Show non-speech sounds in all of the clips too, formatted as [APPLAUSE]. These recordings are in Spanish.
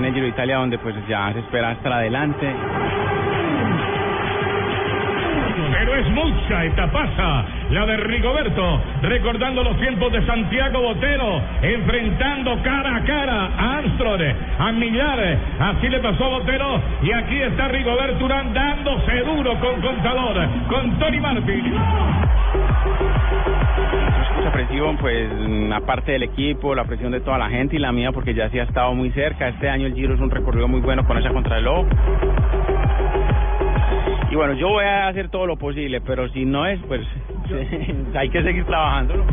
Viene el Giro Italia donde pues ya se espera hasta adelante. Pero es mucha etapaza la de Rigoberto, recordando los tiempos de Santiago Botero, enfrentando cara a cara a Armstrong, a Millar, así le pasó a Botero, y aquí está Rigoberto Urán dándose duro con Contador, con Tony Martin. Mucha presión, pues aparte del equipo, la presión de toda la gente y la mía porque ya sí ha estado muy cerca. Este año el Giro es un recorrido muy bueno con esa contrarreloj. Y bueno, yo voy a hacer todo lo posible, pero si no es, pues [LAUGHS] hay que seguir trabajando.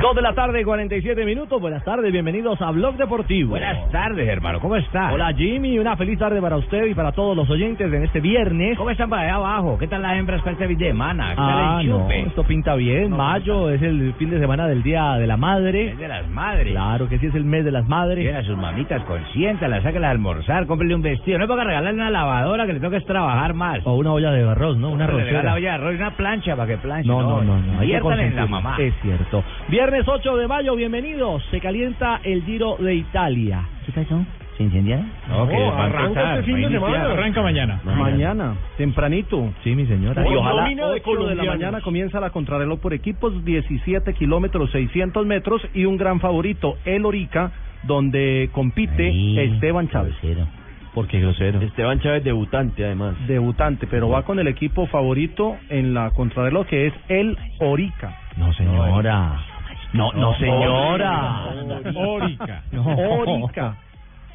Dos de la tarde, 47 minutos. Buenas tardes, bienvenidos a Blog Deportivo. Buenas tardes, hermano. ¿Cómo está? Hola, Jimmy. Una feliz tarde para usted y para todos los oyentes en este viernes. ¿Cómo están para allá abajo? ¿Qué tal las hembras para este fin de semana? ¿Qué tal Ah, el no, esto pinta bien. Mayo es el fin de semana del Día de la Madre. Es de las madres. Claro que sí es el mes de las madres. Tiene a sus mamitas, consiéntalas, sáquelas a almorzar, cómprele un vestido. No es para regalarle una lavadora que le toca es trabajar más. O una olla de arroz, ¿no? Una rosera. olla de arroz y una plancha para que planche. No, no, no, no. en la mamá. Es cierto. Viernes 8 de mayo, bienvenidos. Se calienta el Giro de Italia. ¿Qué pasó? ¿Se incendiaron? No, que va a arranca este fin de semana. Arranca mañana. Mañana, tempranito. Sí, mi señora. Y ojalá domina de 8 de la mañana comienza la contrarreloj por equipos, 17 kilómetros, 600 metros y un gran favorito, el Orica, donde compite Ahí, Esteban Chávez. grosero. Porque grosero. Esteban Chávez debutante además. Debutante, pero va con el equipo favorito en la contrarreloj que es el Orica. No, señora. No, no, señora. Órica. No. Orica.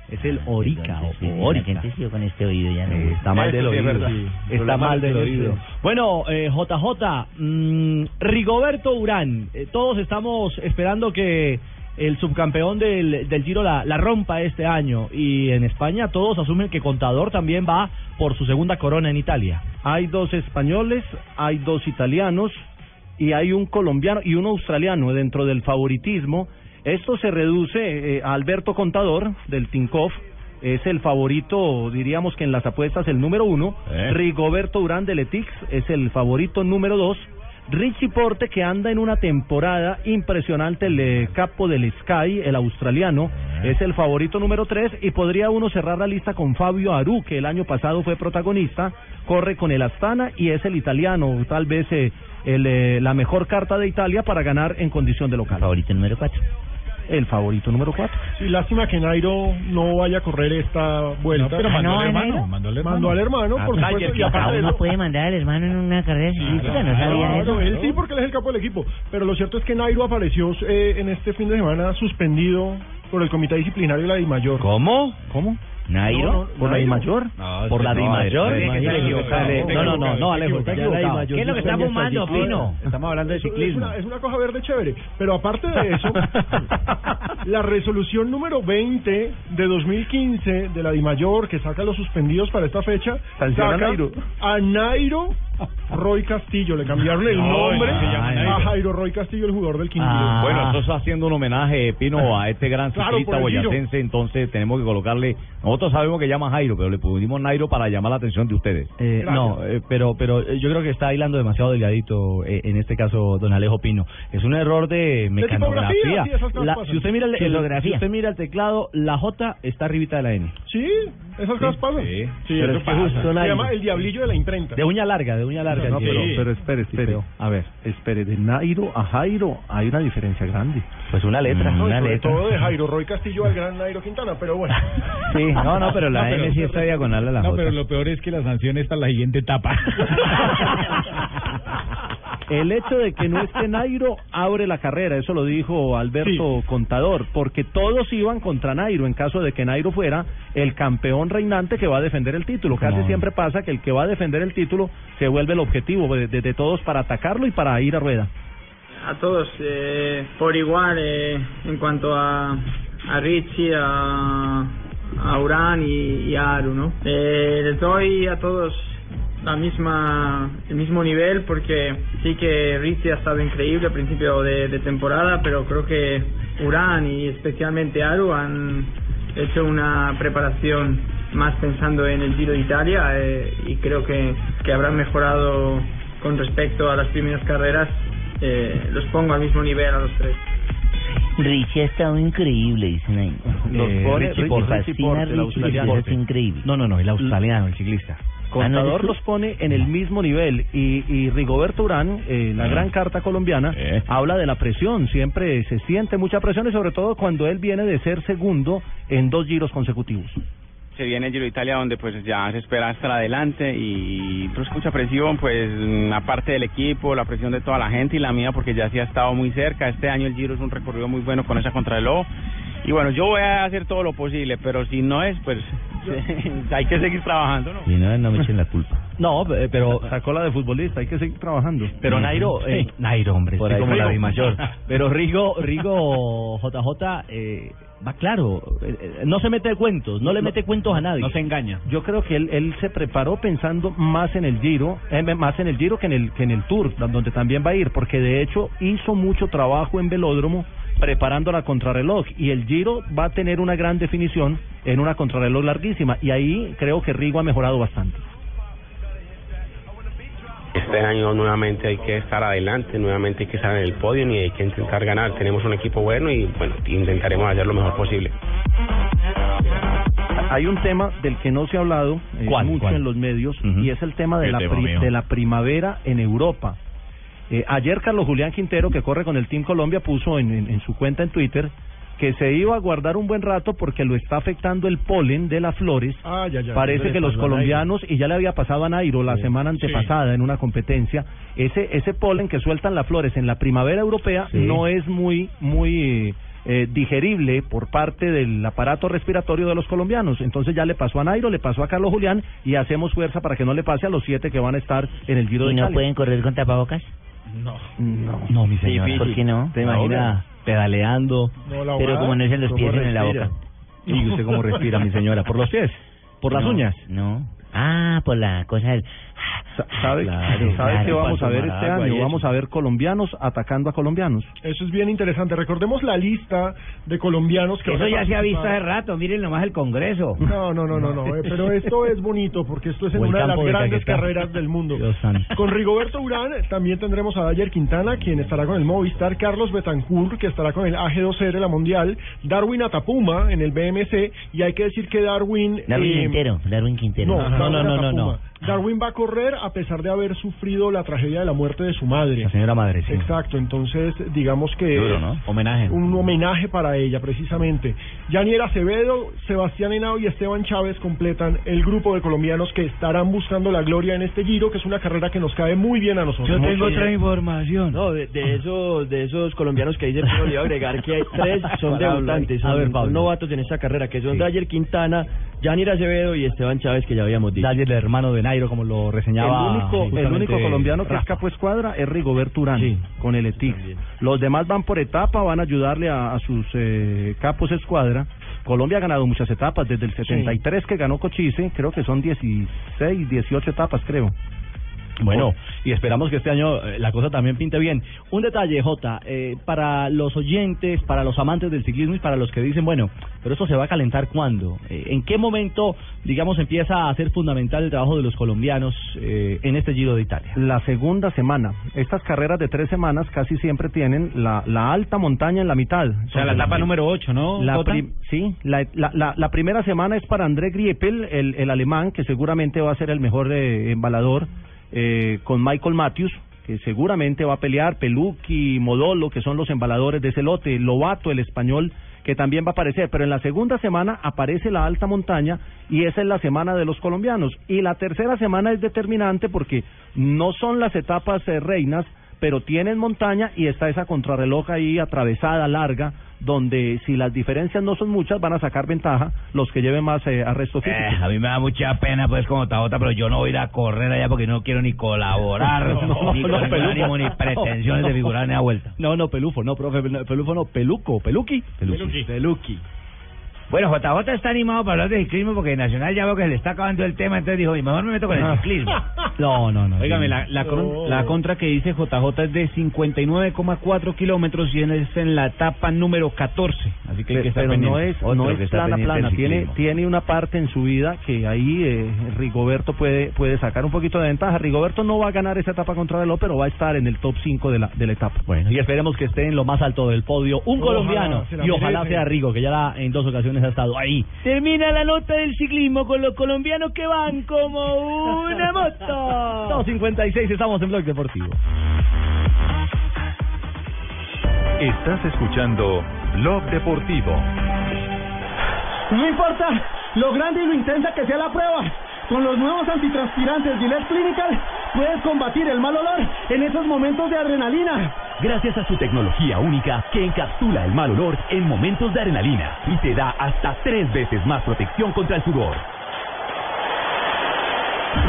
Es el Orica o Orica. La gente con este oído ya no. Está mal del oído. Está mal del oído. Bueno, eh, JJ, mm, Rigoberto Urán. eh, todos estamos esperando que el subcampeón del, del Giro la, la rompa este año. Y en España todos asumen que Contador también va por su segunda corona en Italia. Hay dos españoles, hay dos italianos y hay un colombiano y un australiano dentro del favoritismo. Esto se reduce eh, a Alberto Contador del Tinkoff. Es el favorito, diríamos que en las apuestas el número uno. Eh. Rigoberto Urán del Etix es el favorito número dos. Richie Porte que anda en una temporada impresionante, el eh, capo del Sky, el australiano, es el favorito número 3 y podría uno cerrar la lista con Fabio Aru, que el año pasado fue protagonista, corre con el Astana y es el italiano, tal vez eh, el, eh, la mejor carta de Italia para ganar en condición de local. Favorito número 4. El favorito número 4. Sí, lástima que Nairo no vaya a correr esta vuelta. pero mandó no, al hermano. Mandó al hermano. Mandó al hermano, Ah, por pues, supuesto, ayer y que aparte de uno eso- puede mandar al hermano en una carrera ciclística, no sabía Claro, eso. él sí, porque él es el capo del equipo. Pero lo cierto es que Nairo apareció eh, en este fin de semana suspendido por el comité disciplinario de la DIMAYOR. ¿Cómo? ¿Cómo? Nairo. ¿Por la Nairo. mayor? ¿Por la Di Mayor? No, no, no, no, Alejo, está equivocado. Mayor ¿Qué es lo que está fumando, Pino? Estamos hablando de ciclismo. Es una, cosa verde chévere. Pero aparte de eso, [LAUGHS] la resolución número 20 de 2015 de la DIMAYOR, que saca los suspendidos para esta fecha, saca a Nairo Roy Castillo. Le cambiaron el No, nombre a. Jairo Roy Castillo, el jugador del Quindío. Ah. Bueno, entonces haciendo un homenaje, Pino, a este gran Claro, ciclista boyacense, entonces tenemos que colocarle, nosotros sabemos que llama Jairo, pero le pusimos Nairo para llamar la atención de ustedes. Eh, no, eh, pero pero eh, yo creo que está hilando demasiado delgadito eh, en este caso don Alejo Pino. Es un error de mecanografía. sí, La- si usted mira el, el- Tipografía. si usted mira el teclado, la J está arribita de la N. Sí, esas cosas pasan. sí. Pero es que justo Se Nairo. llama el diablillo de la imprenta. De uña larga, de uña larga. No, sí. pero, pero espere, espere. A ver, espere. De Nairo a Jairo hay una diferencia grande. Pues una letra. No, y una letra. todo de Jairo Roy Castillo al gran Nairo Quintana, pero bueno. [LAUGHS] Sí, no, no, pero la No, pero- N sí está diagonal a la No, J. pero lo peor es que la sanción está en la siguiente etapa. [LAUGHS] [LAUGHS] El hecho de que no esté Nairo abre la carrera, eso lo dijo Alberto Contador, porque todos iban contra Nairo en caso de que Nairo fuera el campeón reinante que va a defender el título. Casi No. siempre pasa que el que va a defender el título se vuelve el objetivo de, de- de todos para atacarlo y para ir a rueda. a todos eh, por igual eh, en cuanto a, a Richie, a, a Urán y, y a Aru, ¿no? Eh, les doy a todos la misma el mismo nivel porque sí que Richie ha estado increíble a principio de, de temporada, pero creo que Urán y especialmente Aru han hecho una preparación más pensando en el Giro de Italia eh, y creo que, que habrán mejorado con respecto a las primeras carreras eh, los pongo al mismo nivel a los tres. Richie ha estado increíble, dicen ahí. Los Eh, Richie Richie Porte, Porte, el Richie, eso es increíble. No, no, no, el australiano, el ciclista. Contador los pone en el mismo nivel y, y Rigoberto Urán, eh, la Ah. gran carta colombiana, habla de la presión, siempre se siente mucha presión y sobre todo cuando él viene de ser segundo en dos giros consecutivos. se viene el Giro de Italia donde pues ya se espera estar adelante y pues mucha presión pues aparte del equipo, la presión de toda la gente y la mía porque ya sí ha estado muy cerca, este año el Giro es un recorrido muy bueno con esa contrarreloj y bueno yo voy a hacer todo lo posible pero si no es pues [LAUGHS] hay que seguir trabajando ¿no? Y no, no me echen la culpa. No, eh, pero [LAUGHS] sacó la de futbolista, hay que seguir trabajando. Pero Nairo, eh, Nairo, hombre, Por ahí. como la Rigo. mayor. [LAUGHS] Pero Rigo, Rigo JJ, eh, va claro, eh, eh, no se mete cuentos, no le mete cuentos a nadie. No se engaña. Yo creo que él, él se preparó pensando más en el Giro, eh, más en el Giro que en el que en el Tour, donde también va a ir, porque de hecho hizo mucho trabajo en velódromo preparando la contrarreloj y el Giro va a tener una gran definición en una contrarreloj larguísima y ahí creo que Rigo ha mejorado bastante. Este año nuevamente hay que estar adelante, nuevamente hay que estar en el podio y hay que intentar ganar. Tenemos un equipo bueno y bueno, intentaremos hacer lo mejor posible. Hay un tema del que no se ha hablado eh, ¿Cuál, mucho cuál? en los medios y es el tema de El la, tema pri- mío. de la primavera en Europa. Eh, ayer Carlos Julián Quintero, que corre con el Team Colombia, puso en, en- en su cuenta en Twitter que se iba a guardar un buen rato porque lo está afectando el polen de las flores. Ah, ya, ya. Parece que los colombianos, y ya le había pasado a Nairo la semana antepasada en una competencia, ese, ese polen que sueltan las flores en la primavera europea Sí. no es muy, muy eh, digerible por parte del aparato respiratorio de los colombianos. Entonces ya le pasó a Nairo, le pasó a Carlos Julián y hacemos fuerza para que no le pase a los siete que van a estar en el Giro ¿Y de no Italia. pueden correr con tapabocas? No. No. No, mi señora. ¿Por qué no? ¿Te imagina pedaleando? No, Pero como no es en los ¿Cómo pies, en la [LAUGHS] boca. ¿Y usted cómo respira, mi señora? ¿Por los pies? ¿Por las No, uñas? No. Ah, por la cosa del... Sa- ¿Sabe, Claro, ¿sabe claro, qué vamos a ver este año? eso. Vamos a ver colombianos atacando a colombianos. Eso es bien interesante. Recordemos la lista de colombianos que Eso ya se ha visto hace rato, miren nomás el Congreso. No, no, no, no, no. [LAUGHS] eh, pero esto es bonito porque esto es en una de las de grandes Caquetá. carreras del mundo. Con Rigoberto Urán también tendremos a Dayer Quintana, quien estará con el Movistar, Carlos Betancourt, que estará con el AG2R, la Mundial, Darwin Atapuma en el BMC, y hay que decir que Darwin... Darwin eh, Quintero, Darwin Quintero. No, no, no, no, no. Darwin va a correr a pesar de haber sufrido la tragedia de la muerte de su madre. La señora madre, sí. Exacto, entonces digamos que Duro, ¿no? Homenaje. un homenaje para ella precisamente. Yanier Acevedo, Sebastián Henao y Esteban Chávez completan el grupo de colombianos que estarán buscando la gloria en este Giro, que es una carrera que nos cae muy bien a nosotros. Muy bien. información. No, de, de esos de esos colombianos que dice Pino, le iba a agregar que hay tres [LAUGHS] son Pablo, debutantes, a ver, Pablo. son novatos en esta carrera, que son Dayer Quintana, Yanir Acevedo y Esteban Chávez, que ya habíamos dicho. Dale el hermano de Como lo reseñaba. El único, el único colombiano que Rafa. escapó escuadra es Rigoberto Urán Sí. con el ETIC. Los demás van por etapa, van a ayudarle a, a sus eh, capos escuadra. Colombia ha ganado muchas etapas, desde el 73 que ganó Cochise, creo que son 16, 18 etapas, creo. Bueno, y esperamos que este año eh, la cosa también pinte bien. Un detalle, Jota, eh, para los oyentes, para los amantes del ciclismo y para los que dicen, bueno, pero esto se va a calentar cuándo? Eh, ¿En qué momento, digamos, empieza a ser fundamental el trabajo de los colombianos eh, en este Giro de Italia? La segunda semana. Estas carreras de tres semanas casi siempre tienen la, la alta montaña en la mitad. O sea, la etapa número 8, ¿no? La prim- sí, la, la, la, la primera semana es para André Griepel, el, el alemán, que seguramente va a ser el mejor eh, embalador, eh, con Michael Matthews, que seguramente va a pelear, Pelucchi, Modolo, que son los embaladores de ese lote, Lobato, el español, que también va a aparecer. Pero en la segunda semana aparece la alta montaña y esa es la semana de los colombianos. Y la tercera semana es determinante porque no son las etapas eh, reinas, pero tienen montaña y está esa contrarreloj ahí atravesada, larga, donde si las diferencias no son muchas van a sacar ventaja los que lleven más eh, arrestos físicos. Eh, a mí me da mucha pena, pues, como Tabota, pero yo no voy a ir a correr allá porque no quiero ni colaborar, [LAUGHS] No, ni no, ánimo, ni [LAUGHS] pretensiones de figurar ni a vuelta. No, no, Pelufo, no, profe, Pelufo no, Peluco, Peluqui. Peluqui. Peluqui. Bueno, JJ está animado para hablar de ciclismo porque Nacional ya veo que se le está acabando el tema, entonces dijo, y mejor me meto con el ciclismo. [LAUGHS] No, no, no. Óigame, la, la, con- la contra que dice JJ es de 59,4 kilómetros y es en la etapa número 14. Así que hay que estar pero no es, no es plana, plana. Tiene, tiene una parte en su vida que ahí eh, Rigoberto puede, puede sacar un poquito de ventaja. Rigoberto no va a ganar esa etapa contra Velo, pero va a estar en el top 5 de la, de la etapa. Bueno, y esperemos que esté en lo más alto del podio un Ojalá, colombiano y ojalá merece. sea Rigo, que ya la- en dos ocasiones ha estado ahí. Termina la nota del ciclismo con los colombianos que van como una moto. [LAUGHS] 2.56, estamos en Blog Deportivo. Estás escuchando Blog Deportivo. No importa lo grande y lo intensa que sea la prueba. Con los nuevos antitranspirantes Gillette Clinical puedes combatir el mal olor en esos momentos de adrenalina. Gracias a su tecnología única que encapsula el mal olor en momentos de adrenalina y te da hasta tres veces más protección contra el sudor.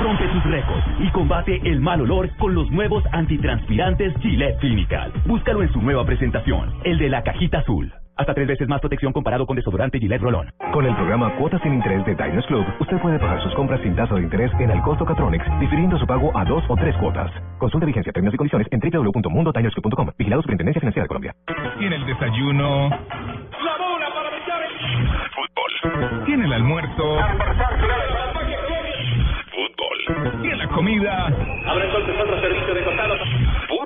Rompe tus récords y combate el mal olor con los nuevos antitranspirantes Gillette Clinical. Búscalo en su nueva presentación, el de la cajita azul. Hasta tres veces más protección comparado con desodorante Gillette Rolón. Con el programa Cuotas sin Interés de Diners Club, usted puede pagar sus compras sin tasa de interés en el costo Catronics, difiriendo su pago a dos o tres cuotas. Consulta vigencia, términos y condiciones en www.mundodinersclub.com. Vigilado Superintendencia Financiera de Colombia. Tiene el desayuno. La bola para Fútbol. Tiene el almuerzo. Fútbol. Tiene la comida. Abre entonces otro servicio de costado. Fútbol.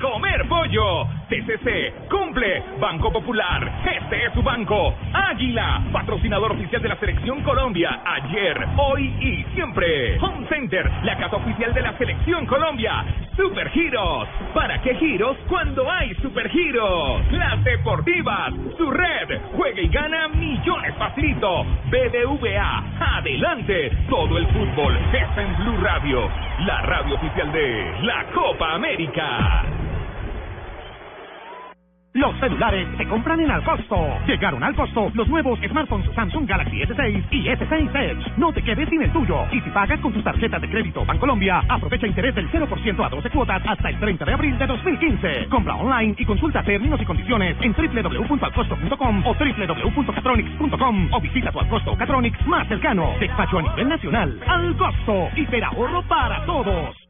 Comer pollo. TCC cumple. Banco Popular. Este es su banco. Águila, patrocinador oficial de la Selección Colombia. Ayer, hoy y siempre. Home Center, la casa oficial de la Selección Colombia. Super Giros. ¿Para qué giros cuando hay Super Giros? Las Deportivas. Su red. Juega y gana millones facilito. BBVA. Adelante. Todo el fútbol está en Blue Radio. La radio oficial de la Copa América. Los celulares se compran en Alcosto. Llegaron al costo los nuevos smartphones Samsung Galaxy S6 y S6 Edge. No te quedes sin el tuyo. Y si pagas con tus tarjetas de crédito Bancolombia, aprovecha interés del 0% a 12 cuotas hasta el 30 de abril de 2015. Compra online y consulta términos y condiciones en www.alcosto.com o www.catronics.com o visita tu Alcosto Catronics más cercano. Despacho a nivel nacional. Alcosto. Hiperahorro para todos.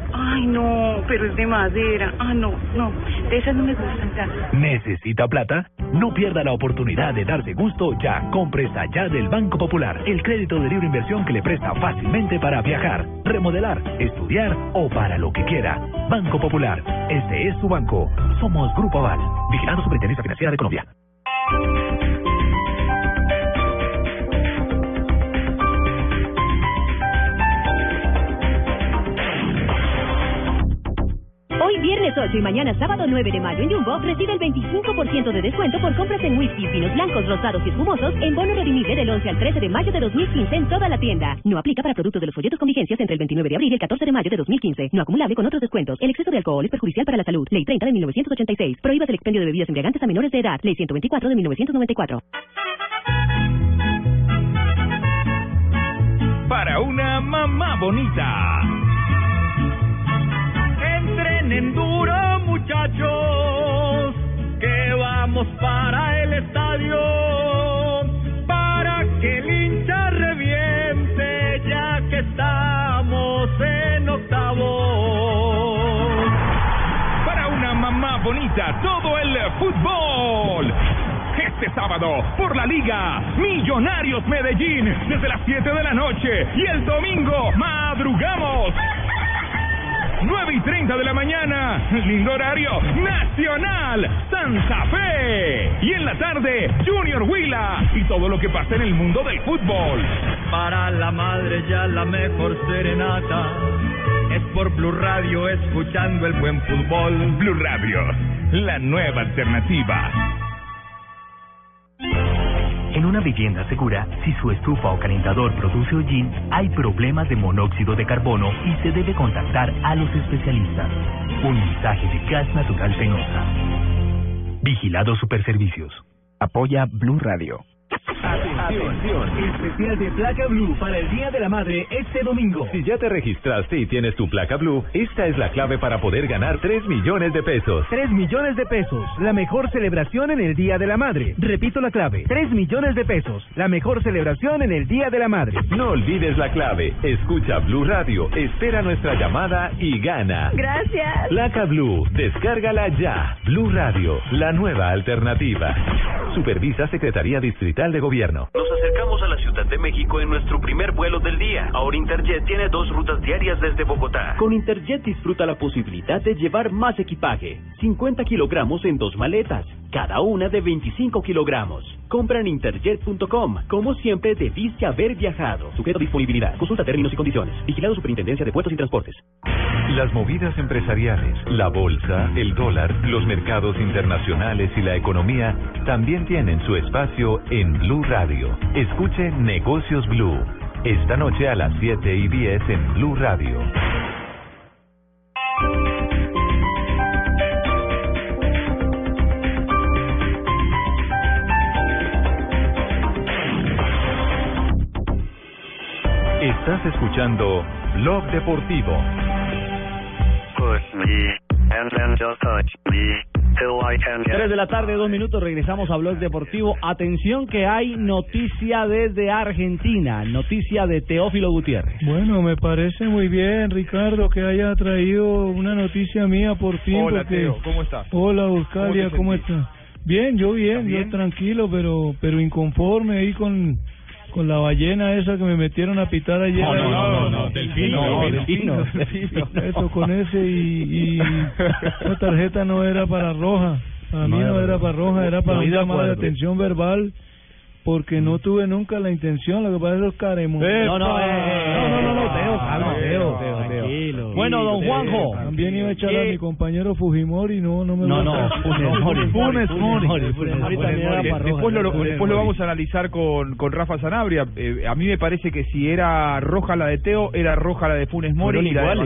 Ay, no, pero es de madera. Ah, no, no, de esas no me gustan tanto. ¿Necesita plata? No pierda la oportunidad de darse gusto ya con Presta Ya del Banco Popular, el crédito de libre inversión que le presta fácilmente para viajar, remodelar, estudiar o para lo que quiera. Banco Popular, este es su banco. Somos Grupo Aval, vigilando Superintendencia Financiera de Colombia. Viernes 8 y mañana sábado 9 de mayo en Jumbo recibe el 25% de descuento por compras en whisky, vinos blancos, rosados y espumosos en bono redimible del 11 al 13 de mayo de 2015 en toda la tienda. No aplica para productos de los folletos con vigencias entre el 29 de abril y el 14 de mayo de 2015. No acumulable con otros descuentos. El exceso de alcohol es perjudicial para la salud. Ley 30 de 1986. Prohíbas el expendio de bebidas embriagantes a menores de edad. Ley 124 de 1994. Para una mamá bonita. Entrenen duro, muchachos, que vamos para el estadio, para que el hincha reviente, ya que estamos en octavo. Para una mamá bonita, todo el fútbol. Este sábado, por la Liga, Millonarios Medellín, desde las 7 de la noche. Y el domingo, madrugamos. 9 y 30 de la mañana, lindo horario, Nacional, Santa Fe. Y en la tarde, Junior Huila y todo lo que pasa en el mundo del fútbol. Para la madre ya la mejor serenata es por Blue Radio escuchando el buen fútbol. Blue Radio, la nueva alternativa. En una vivienda segura, si su estufa o calentador produce hollín, hay problemas de monóxido de carbono y se debe contactar a los especialistas. Un mensaje de gas natural penosa. Vigilado Superservicios. Apoya Blue Radio. Atención, especial de placa blue para el Día de la Madre este domingo. Si ya te registraste y tienes tu placa blue, esta es la clave para poder ganar 3 millones de pesos. 3 millones de pesos, la mejor celebración en el Día de la Madre. Repito la clave, 3 millones de pesos, la mejor celebración en el Día de la Madre. No olvides la clave. Escucha Blue Radio, espera nuestra llamada y gana. Gracias. Placa Blue, descárgala ya. Blue Radio, la nueva alternativa. Supervisa Secretaría Distrital de Gobierno. Nos acercamos a la Ciudad de México en nuestro primer vuelo del día. Ahora Interjet tiene dos rutas diarias desde Bogotá. Con Interjet disfruta la posibilidad de llevar más equipaje. 50 kilogramos en dos maletas, cada una de 25 kilogramos. Compra en interjet.com. Como siempre, debiste haber viajado. Sujeto disponibilidad. Consulta términos y condiciones. Vigilado Superintendencia de Puertos y Transportes. Las movidas empresariales, la bolsa, el dólar, los mercados internacionales y la economía también tienen su espacio en Blue Radio. Escuche Negocios Blue. Esta noche a las 7 y 10 en Blue Radio. Estás escuchando Blog Deportivo. Get 3 de la tarde, dos minutos, regresamos a Blog Deportivo. Atención que hay noticia desde Argentina, noticia de Teófilo Gutiérrez. Bueno, me parece muy bien, Ricardo, que haya traído una noticia mía por fin. Hola, porque- Teo, ¿cómo estás? Hola, ¿Cómo Buscalia, ¿cómo, sentís? estás? Bien, yo bien, ¿Estás bien? yo tranquilo, pero pero inconforme ahí con con la ballena esa que me metieron a pitar ayer. No, no, no, no, no, delfino, No, delfino, delfino. Eso, con ese y, esa tarjeta no era para roja. Para mí No era para roja, era para de acuerdo. atención verbal. Porque no tuve nunca la intención, lo que pasa es los caremos. No, no, eh, eh, no, no, no, no, Teo, calma, Teo, Teo, Teo. Bueno, don Juanjo. También iba a echar a Eh, mi compañero Fujimori, no, no me No, no, gusta. Funes Mori. Después lo, vamos a analizar con, con Rafa Sanabria. Eh, a mí me parece que si era roja la de Teo, era roja la de Funes Mori y la de.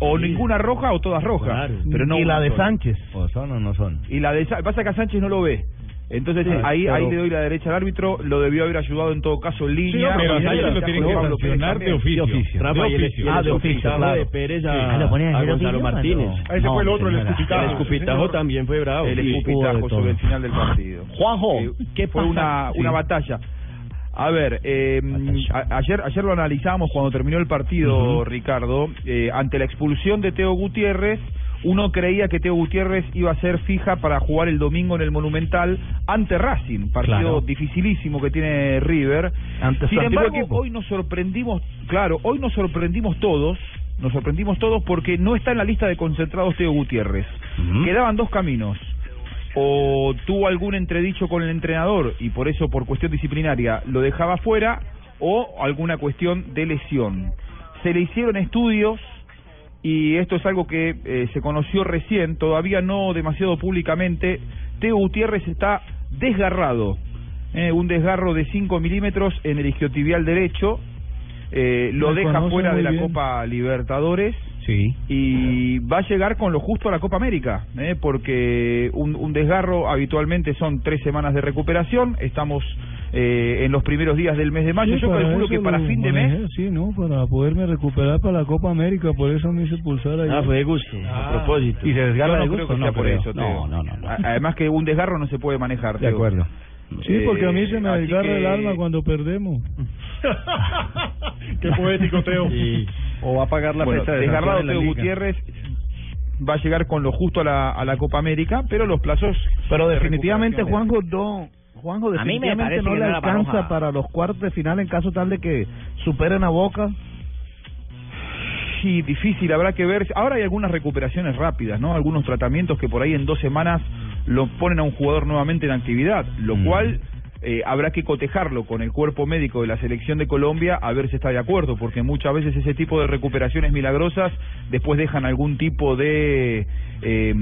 O Sí. ninguna roja o todas rojas. Claro. Pero no y la de. Sánchez. ¿O son o no son? Y la de Sa- pasa que a Sánchez no lo ve. Entonces Sí, ahí pero- ahí le doy la derecha al árbitro, lo debió haber ayudado en todo caso en línea. pero Sánchez ahí lo tienen que sancionar de oficio. De oficio. Rafa, y el Ah, de oficio, claro. de Pérez a- Sí. Ah, ¿lo ponen a a hacer Gonzalo oficio, Martínez. mano? Ese fue el No, otro, el escupitajo. El escupitajo también fue bravo. El Sí, de escupitajo sobre el final del partido. Juanjo, Eh, ¿qué fue una, Sí. una batalla. A ver, eh, a- ayer ayer lo analizamos cuando terminó el partido, Ricardo, eh, ante la expulsión de Teo Gutiérrez. Uno creía que Teo Gutiérrez iba a ser fija para jugar el domingo en el Monumental ante Racing, partido Claro. dificilísimo que tiene River. Ante Sin embargo, equipo. hoy nos sorprendimos, claro, hoy nos sorprendimos todos, nos sorprendimos todos porque no está en la lista de concentrados Teo Gutiérrez. Quedaban dos caminos. O tuvo algún entredicho con el entrenador y por eso, por cuestión disciplinaria, lo dejaba fuera, o alguna cuestión de lesión. Se le hicieron estudios y esto es algo que eh, se conoció recién, todavía no demasiado públicamente. Teo Gutiérrez está desgarrado, eh, un desgarro de 5 milímetros en el isquiotibial derecho, eh, lo Me deja fuera de la bien. Copa Libertadores. Sí. Y va a llegar con lo justo a la Copa América, eh, porque un, un desgarro habitualmente son tres semanas de recuperación. Estamos eh, en los primeros días del mes de mayo. Sí, Yo para calculo eso que para fin de mes. Sí, ¿no? Para poderme recuperar para la Copa América, por eso me hice pulsar allá. Ah, fue de gusto, a propósito. Y se desgarra de no creo gusto? que sea No por creo. eso. No, no, no, Además que un desgarro no se puede manejar. De Teo. acuerdo. Sí, porque a mí se me Eh, desgarra que- el alma cuando perdemos. [LAUGHS] Qué poético, Teo. O va a pagar la Bueno, fecha de desgarrado Teo liga. Gutiérrez va a llegar con lo justo a la, a la Copa América, pero los plazos Pero de definitivamente, recuperación- Juanjo, no, Juanjo, A mí me definitivamente parece no le alcanza para los cuartos de final en caso tal de que superen a Boca. Sí, difícil, habrá que ver. Ahora hay algunas recuperaciones rápidas, ¿no? Algunos tratamientos que por ahí en dos semanas lo ponen a un jugador nuevamente en actividad, lo cual eh, habrá que cotejarlo con el cuerpo médico de la selección de Colombia a ver si está de acuerdo, porque muchas veces ese tipo de recuperaciones milagrosas después dejan algún tipo de eh,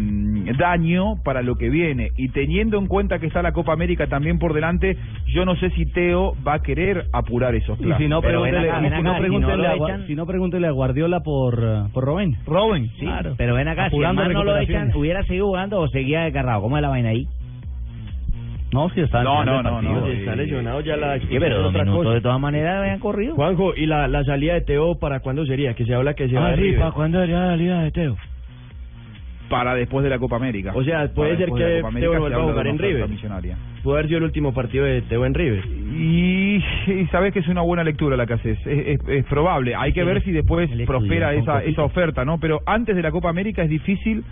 daño para lo que viene. Y teniendo en cuenta que está la Copa América también por delante, yo no sé si Teo va a querer apurar esos Y plazos. si no, pregúntele, acá, ven si no, si pregúntele no a, si no, pregúntele a Guardiola por, eh, por Robben. Robben, Sí, pero ven acá, si Apurando man no lo echan, ¿hubiera seguido jugando o seguía desgarrado? ¿Cómo es la vaina ahí? No, si está No, no, no, no, Está lesionado ya la Sí, pero otra cosa. de todas maneras habían corrido. Juanjo, ¿y la, la salida de Teo para cuándo sería? Que se habla que se va Ah, de sí. ¿para cuándo sería la salida de Teo? Para después de la Copa América. O sea, puede ser que Teo se vuelva a jugar en River. Puede haber sido el último partido de Teo en River. Y, y sabes que es una buena lectura la que haces, es, es- es probable. Hay que ver si después prospera esa, esa oferta, ¿no? Pero antes de la Copa América es difícil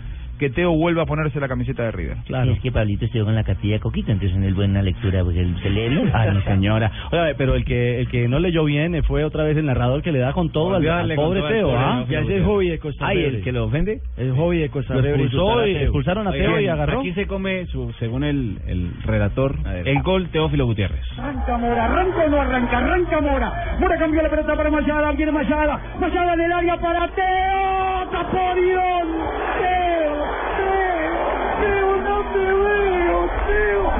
que Teo vuelva a ponerse la camiseta de River. Claro. Es que Pablito estuvo con la cartilla de Coquito, entonces en el buena lectura, porque él se lee bien. [LAUGHS] Ay, mi señora. Oiga, pero el que el que no leyó bien eh, fue otra vez el narrador que le da con todo al, al pobre Teo, ¿ah? Ya es el hobby de Costa Ay, Rica. el que lo ofende. El hobby de Costa Rica. expulsó y expulsaron a Teo y agarró. Aquí se come, su, según el, el relator, el gol Teófilo Gutiérrez. Arranca Mora, arranca o no arranca, arranca Mora. Mora cambió la pelota para Mayada, viene Mayada. Mayada en el área para Teo. Taporión. Teo, Teo, no te veo, Teo.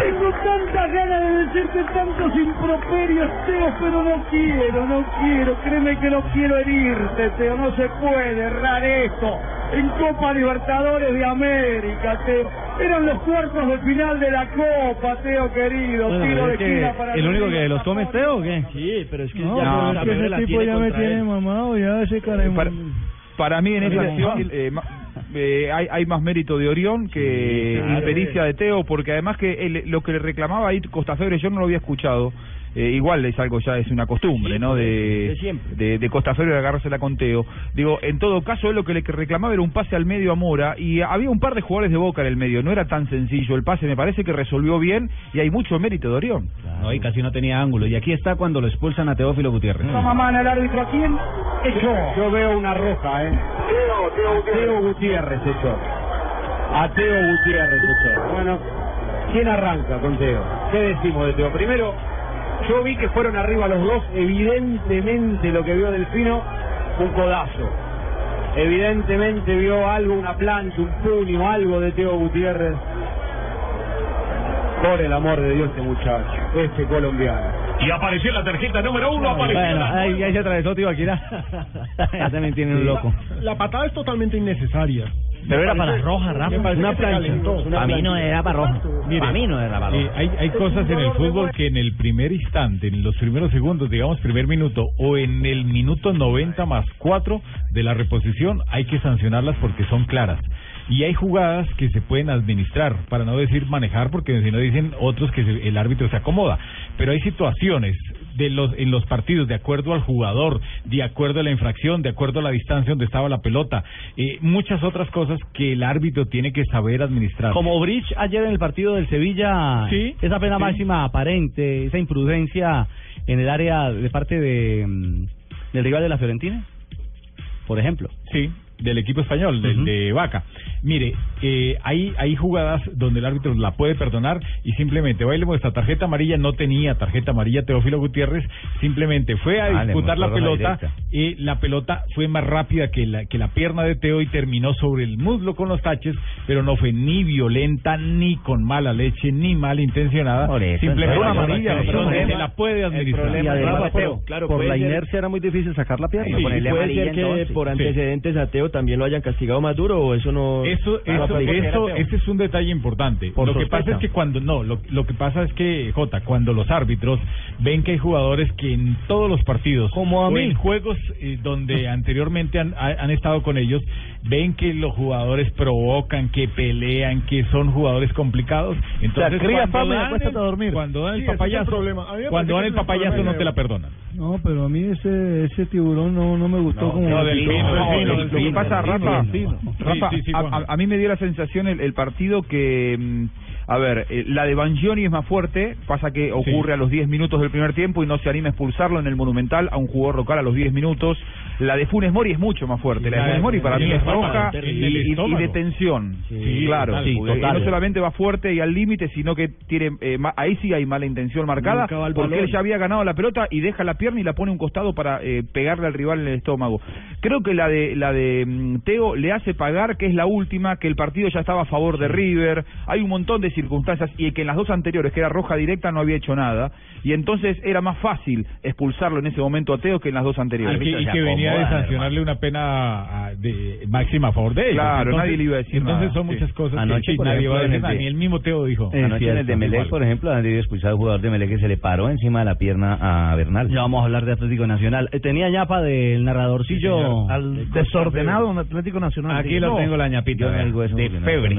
Tengo tantas ganas de decirte tantos improperios, Teo, pero no quiero, no quiero. Créeme que no quiero herirte, Teo. No se puede errar esto. En Copa Libertadores de América, Teo. Eran los cuartos de final de la Copa, Teo querido. Bueno, Tiro de esquina para ¿El único que los come es Teo o qué? Sí, pero es que No, ya pero Costa es que ese tipo ya me tiene mamado, ya ese cara Para, para mí en esa acción eh, eh, hay, hay más mérito de Orión que Sí, claro. impericia de Teo, porque además que lo que le reclamaba ahí Costafebre yo no lo había escuchado. Eh, igual es algo ya, es una costumbre, ¿no? De, de siempre. de, de Costafebre de agarrársela con Teo. Digo, en todo caso, él lo que le reclamaba era un pase al medio a Mora, y había un par de jugadores de Boca en el medio, no era tan sencillo el pase, me parece que resolvió bien, y hay mucho mérito de Orión. No, y casi no tenía ángulo. Y aquí está cuando lo expulsan a Teófilo Gutiérrez. Toma mano el árbitro. ¿A quién? Echó. Yo veo una roja, ¿eh? A Teo Gutiérrez echó. A Teo Gutiérrez echó. Bueno, ¿quién arranca con Teo? ¿Qué decimos de Teo? Primero, yo vi que fueron arriba los dos. Evidentemente lo que vio Delfino, un codazo. Evidentemente vio algo, una plancha, un puño, algo de Teo Gutiérrez. Por el amor de Dios, este muchacho, este colombiano. Y apareció la tarjeta número uno, apareció Bueno, la... ahí, ahí se atravesó [LAUGHS] también tiene un loco. La patada es totalmente innecesaria. Pero era para roja, Rafa. Una plancha. Para mí no era para roja. Para mí no era para eh, roja. hay, hay cosas en el fútbol que en el primer instante, en los primeros segundos, digamos primer minuto, o en el minuto 90 más 4 de la reposición, hay que sancionarlas porque son claras. Y hay jugadas que se pueden administrar, para no decir manejar, porque si no dicen otros que se- el árbitro se acomoda. Pero hay situaciones de los en los partidos de acuerdo al jugador, de acuerdo a la infracción, de acuerdo a la distancia donde estaba la pelota, eh, muchas otras cosas que el árbitro tiene que saber administrar. Como Bridge ayer en el partido del Sevilla, Sí, esa pena sí. máxima aparente, esa imprudencia en el área de parte de mm, del rival de la Fiorentina, por ejemplo. Sí, del equipo español, del de Vaca. Mire, eh, hay, hay jugadas donde el árbitro la puede perdonar y simplemente va y le muestra tarjeta amarilla, no tenía tarjeta amarilla Teófilo Gutiérrez, simplemente fue a Ah, disputar la pelota y la pelota fue más rápida que la, que la pierna de Teo y terminó sobre el muslo con los taches, pero no fue ni violenta, ni con mala leche, ni mal intencionada, Por eso, simplemente una amarilla, problema- la puede administrar. problema Y además, Teo, claro, por la ser- inercia era muy difícil sacar la pierna. Sí, puede ser que entonces. por Sí. antecedentes a Teo también lo hayan castigado más duro o eso no. Eso, eso, ese es un detalle importante. Por lo que sospecha. pasa es que cuando no, lo, lo que pasa es que Jota, cuando los árbitros ven que hay jugadores que en todos los partidos, Como a mí. en juegos eh, donde [LAUGHS] anteriormente han, ha- han estado con ellos, ven que los jugadores provocan, que pelean, que son jugadores complicados, entonces cría cuando dan el- a dormir. cuando dan el Sí, es el papayazo, cuando dan el que es papayazo no te la perdonan. No, pero a mí ese ese tiburón no, no me gustó como... no, del Pino, No, del del lo que pasa, Rafa. Rafa, a- a mí me dio la sensación el, el partido que mm, A ver, eh, la de Bangioni es más fuerte, pasa que ocurre a los 10 minutos del primer tiempo y no se anima a expulsarlo en el Monumental a un jugador local a los 10 minutos. La de Funes Mori es mucho más fuerte. La de Funes Mori para mí es roja y, y- de tensión. Sí, claro, total, sí, total. Y no solamente va fuerte y al límite, sino que tiene eh, ma- ahí sí hay mala intención marcada, porque él ya había ganado la pelota y deja la pierna y la pone a un costado para eh, pegarle al rival en el estómago. Creo que la de la de mm, Teo le hace pagar que es la última, que el partido ya estaba a favor de River, hay un montón de circunstancias y que en las dos anteriores, que era roja directa, no había hecho nada y entonces era más fácil expulsarlo en ese momento a Teo que en las dos anteriores. Y que, y que venía de sancionarle una pena ah, de máxima a favor de ellos. Claro, Entonces- nadie le iba a decir Entonces nada. son Sí. muchas cosas Anoche, que nadie va a decir nada, ni el mismo Teo dijo. Anoche en el de Melec, por ejemplo, han debido expulsar al jugador de Melec que se le paró encima de la pierna a Bernal. Ya vamos a hablar de Atlético Nacional. Eh, tenía ñapa del narradorcillo señor. al desordenado en Atlético Nacional. Aquí lo tengo la ñapita. De febre.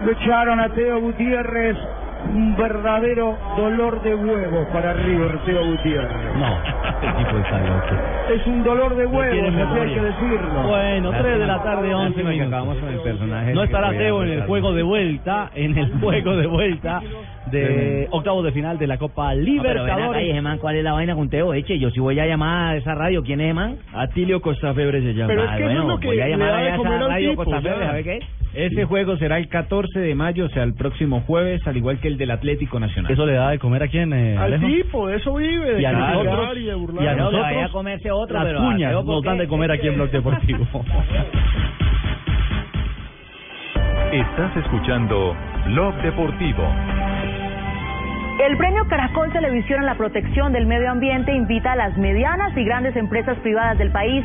No. Lo echaron a Teo Gutiérrez. Un verdadero dolor de huevos para River, Teo Gutiérrez. No, este tipo está loco. Es un dolor de No huevos, tiene así hay que decirlo. Bueno, 3 de la tarde, 11 lástima que minutos. acabamos con el personaje No estará Teo en el juego de vuelta, en el [LAUGHS] juego de vuelta de octavos de final de la Copa No, Libertadores. ese man, ¿cuál es la vaina con Teo? Eche, yo sí voy a llamar a esa radio. ¿Quién es man? Atilio Costa Febre se llama. Pero es que eso es lo que voy a llamar a esa radio tipo, Costa ya. Febre, ¿sabe qué? Ese juego será el 14 de mayo, o sea, el próximo jueves, al igual que el del Atlético Nacional. ¿Eso le da de comer a quién, eh, Al Alejo? tipo, de eso vive, de Y a criticar nosotros- y de burlar. y a No, vaya a comerse otro, las pero a cuñas Teo, nos ¿por dan de comer aquí en Blog Deportivo. Estás escuchando Blog Deportivo. El premio Caracol Televisión en la protección del medio ambiente invita a las medianas y grandes empresas privadas del país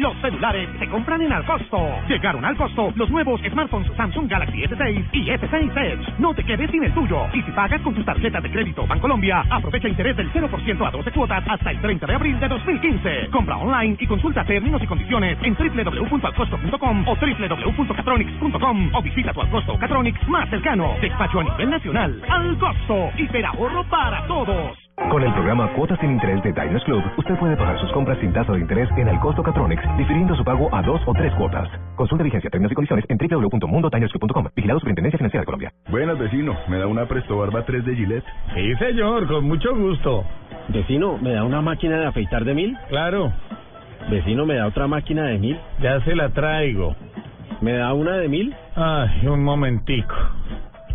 Los celulares se compran en Alcosto. Llegaron al costo los nuevos smartphones Samsung Galaxy S6 y S6 Edge. No te quedes sin el tuyo. Y si pagas con tus tarjetas de crédito Bancolombia, aprovecha interés del 0% a 12 cuotas hasta el 30 de abril de 2015. Compra online y consulta términos y condiciones en www.alcosto.com o www.catronics.com o visita tu Alcosto Catronics más cercano. Despacho a nivel nacional. Alcosto. Hiperahorro para todos. Con el programa Cuotas sin Interés de Diners Club, usted puede pagar sus compras sin tasa de interés en el costo Catronics, difiriendo su pago a dos o tres cuotas. Consulte vigencia, términos y condiciones en www.mundotinersclub.com. Vigilado Superintendencia Financiera de Colombia. Buenas, vecino. ¿Me da una Presto Barba 3 de Gillette? Sí, señor, con mucho gusto. Vecino, ¿me da una máquina de afeitar de mil? Claro. Vecino, ¿me da otra máquina de mil? Ya se la traigo. ¿Me da una de mil? Ay, un momentico.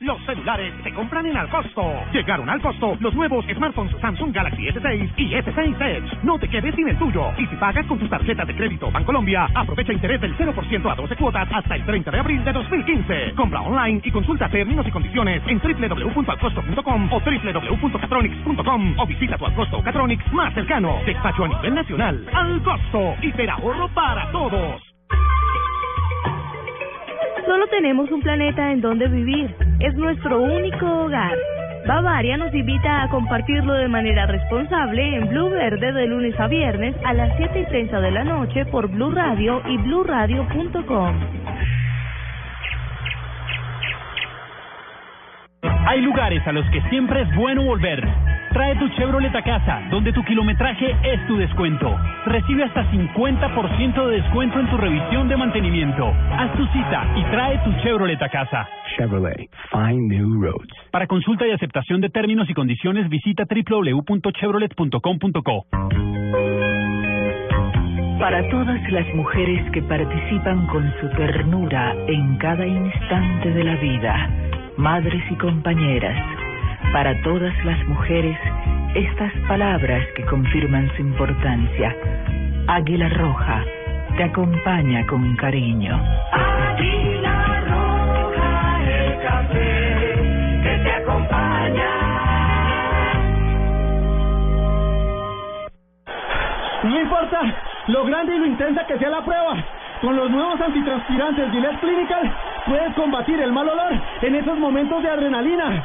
Los celulares se compran en Alcosto. Llegaron al costo los nuevos smartphones Samsung Galaxy S6 y S6 Edge. No te quedes sin el tuyo. Y si pagas con tus tarjetas de crédito Bancolombia, aprovecha interés del 0% a 12 cuotas hasta el 30 de abril de 2015. Compra online y consulta términos y condiciones en www.alcosto.com o www.catronics.com o visita tu Alcosto Catronics más cercano. Despacho a nivel nacional. Alcosto. Hiperahorro para todos. Solo tenemos un planeta en donde vivir. Es nuestro único hogar. Bavaria nos invita a compartirlo de manera responsable en Blue Verde de lunes a viernes a las 7 y 30 de la noche por Blue Radio y bluradio.com. Hay lugares a los que siempre es bueno volver. Trae tu Chevrolet a casa, donde tu kilometraje es tu descuento. Recibe hasta 50% de descuento en tu revisión de mantenimiento. Haz tu cita y trae tu Chevrolet a casa. Chevrolet, find new roads. Para consulta y aceptación de términos y condiciones, visita www.chevrolet.com.co. Para todas las mujeres que participan con su ternura en cada instante de la vida, madres y compañeras, para todas las mujeres, estas palabras que confirman su importancia. Águila Roja te acompaña con cariño. Águila Roja, el café que te acompaña. No importa lo grande y lo intensa que sea la prueba. Con los nuevos antitranspirantes Gillette Clinical puedes combatir el mal olor en esos momentos de adrenalina.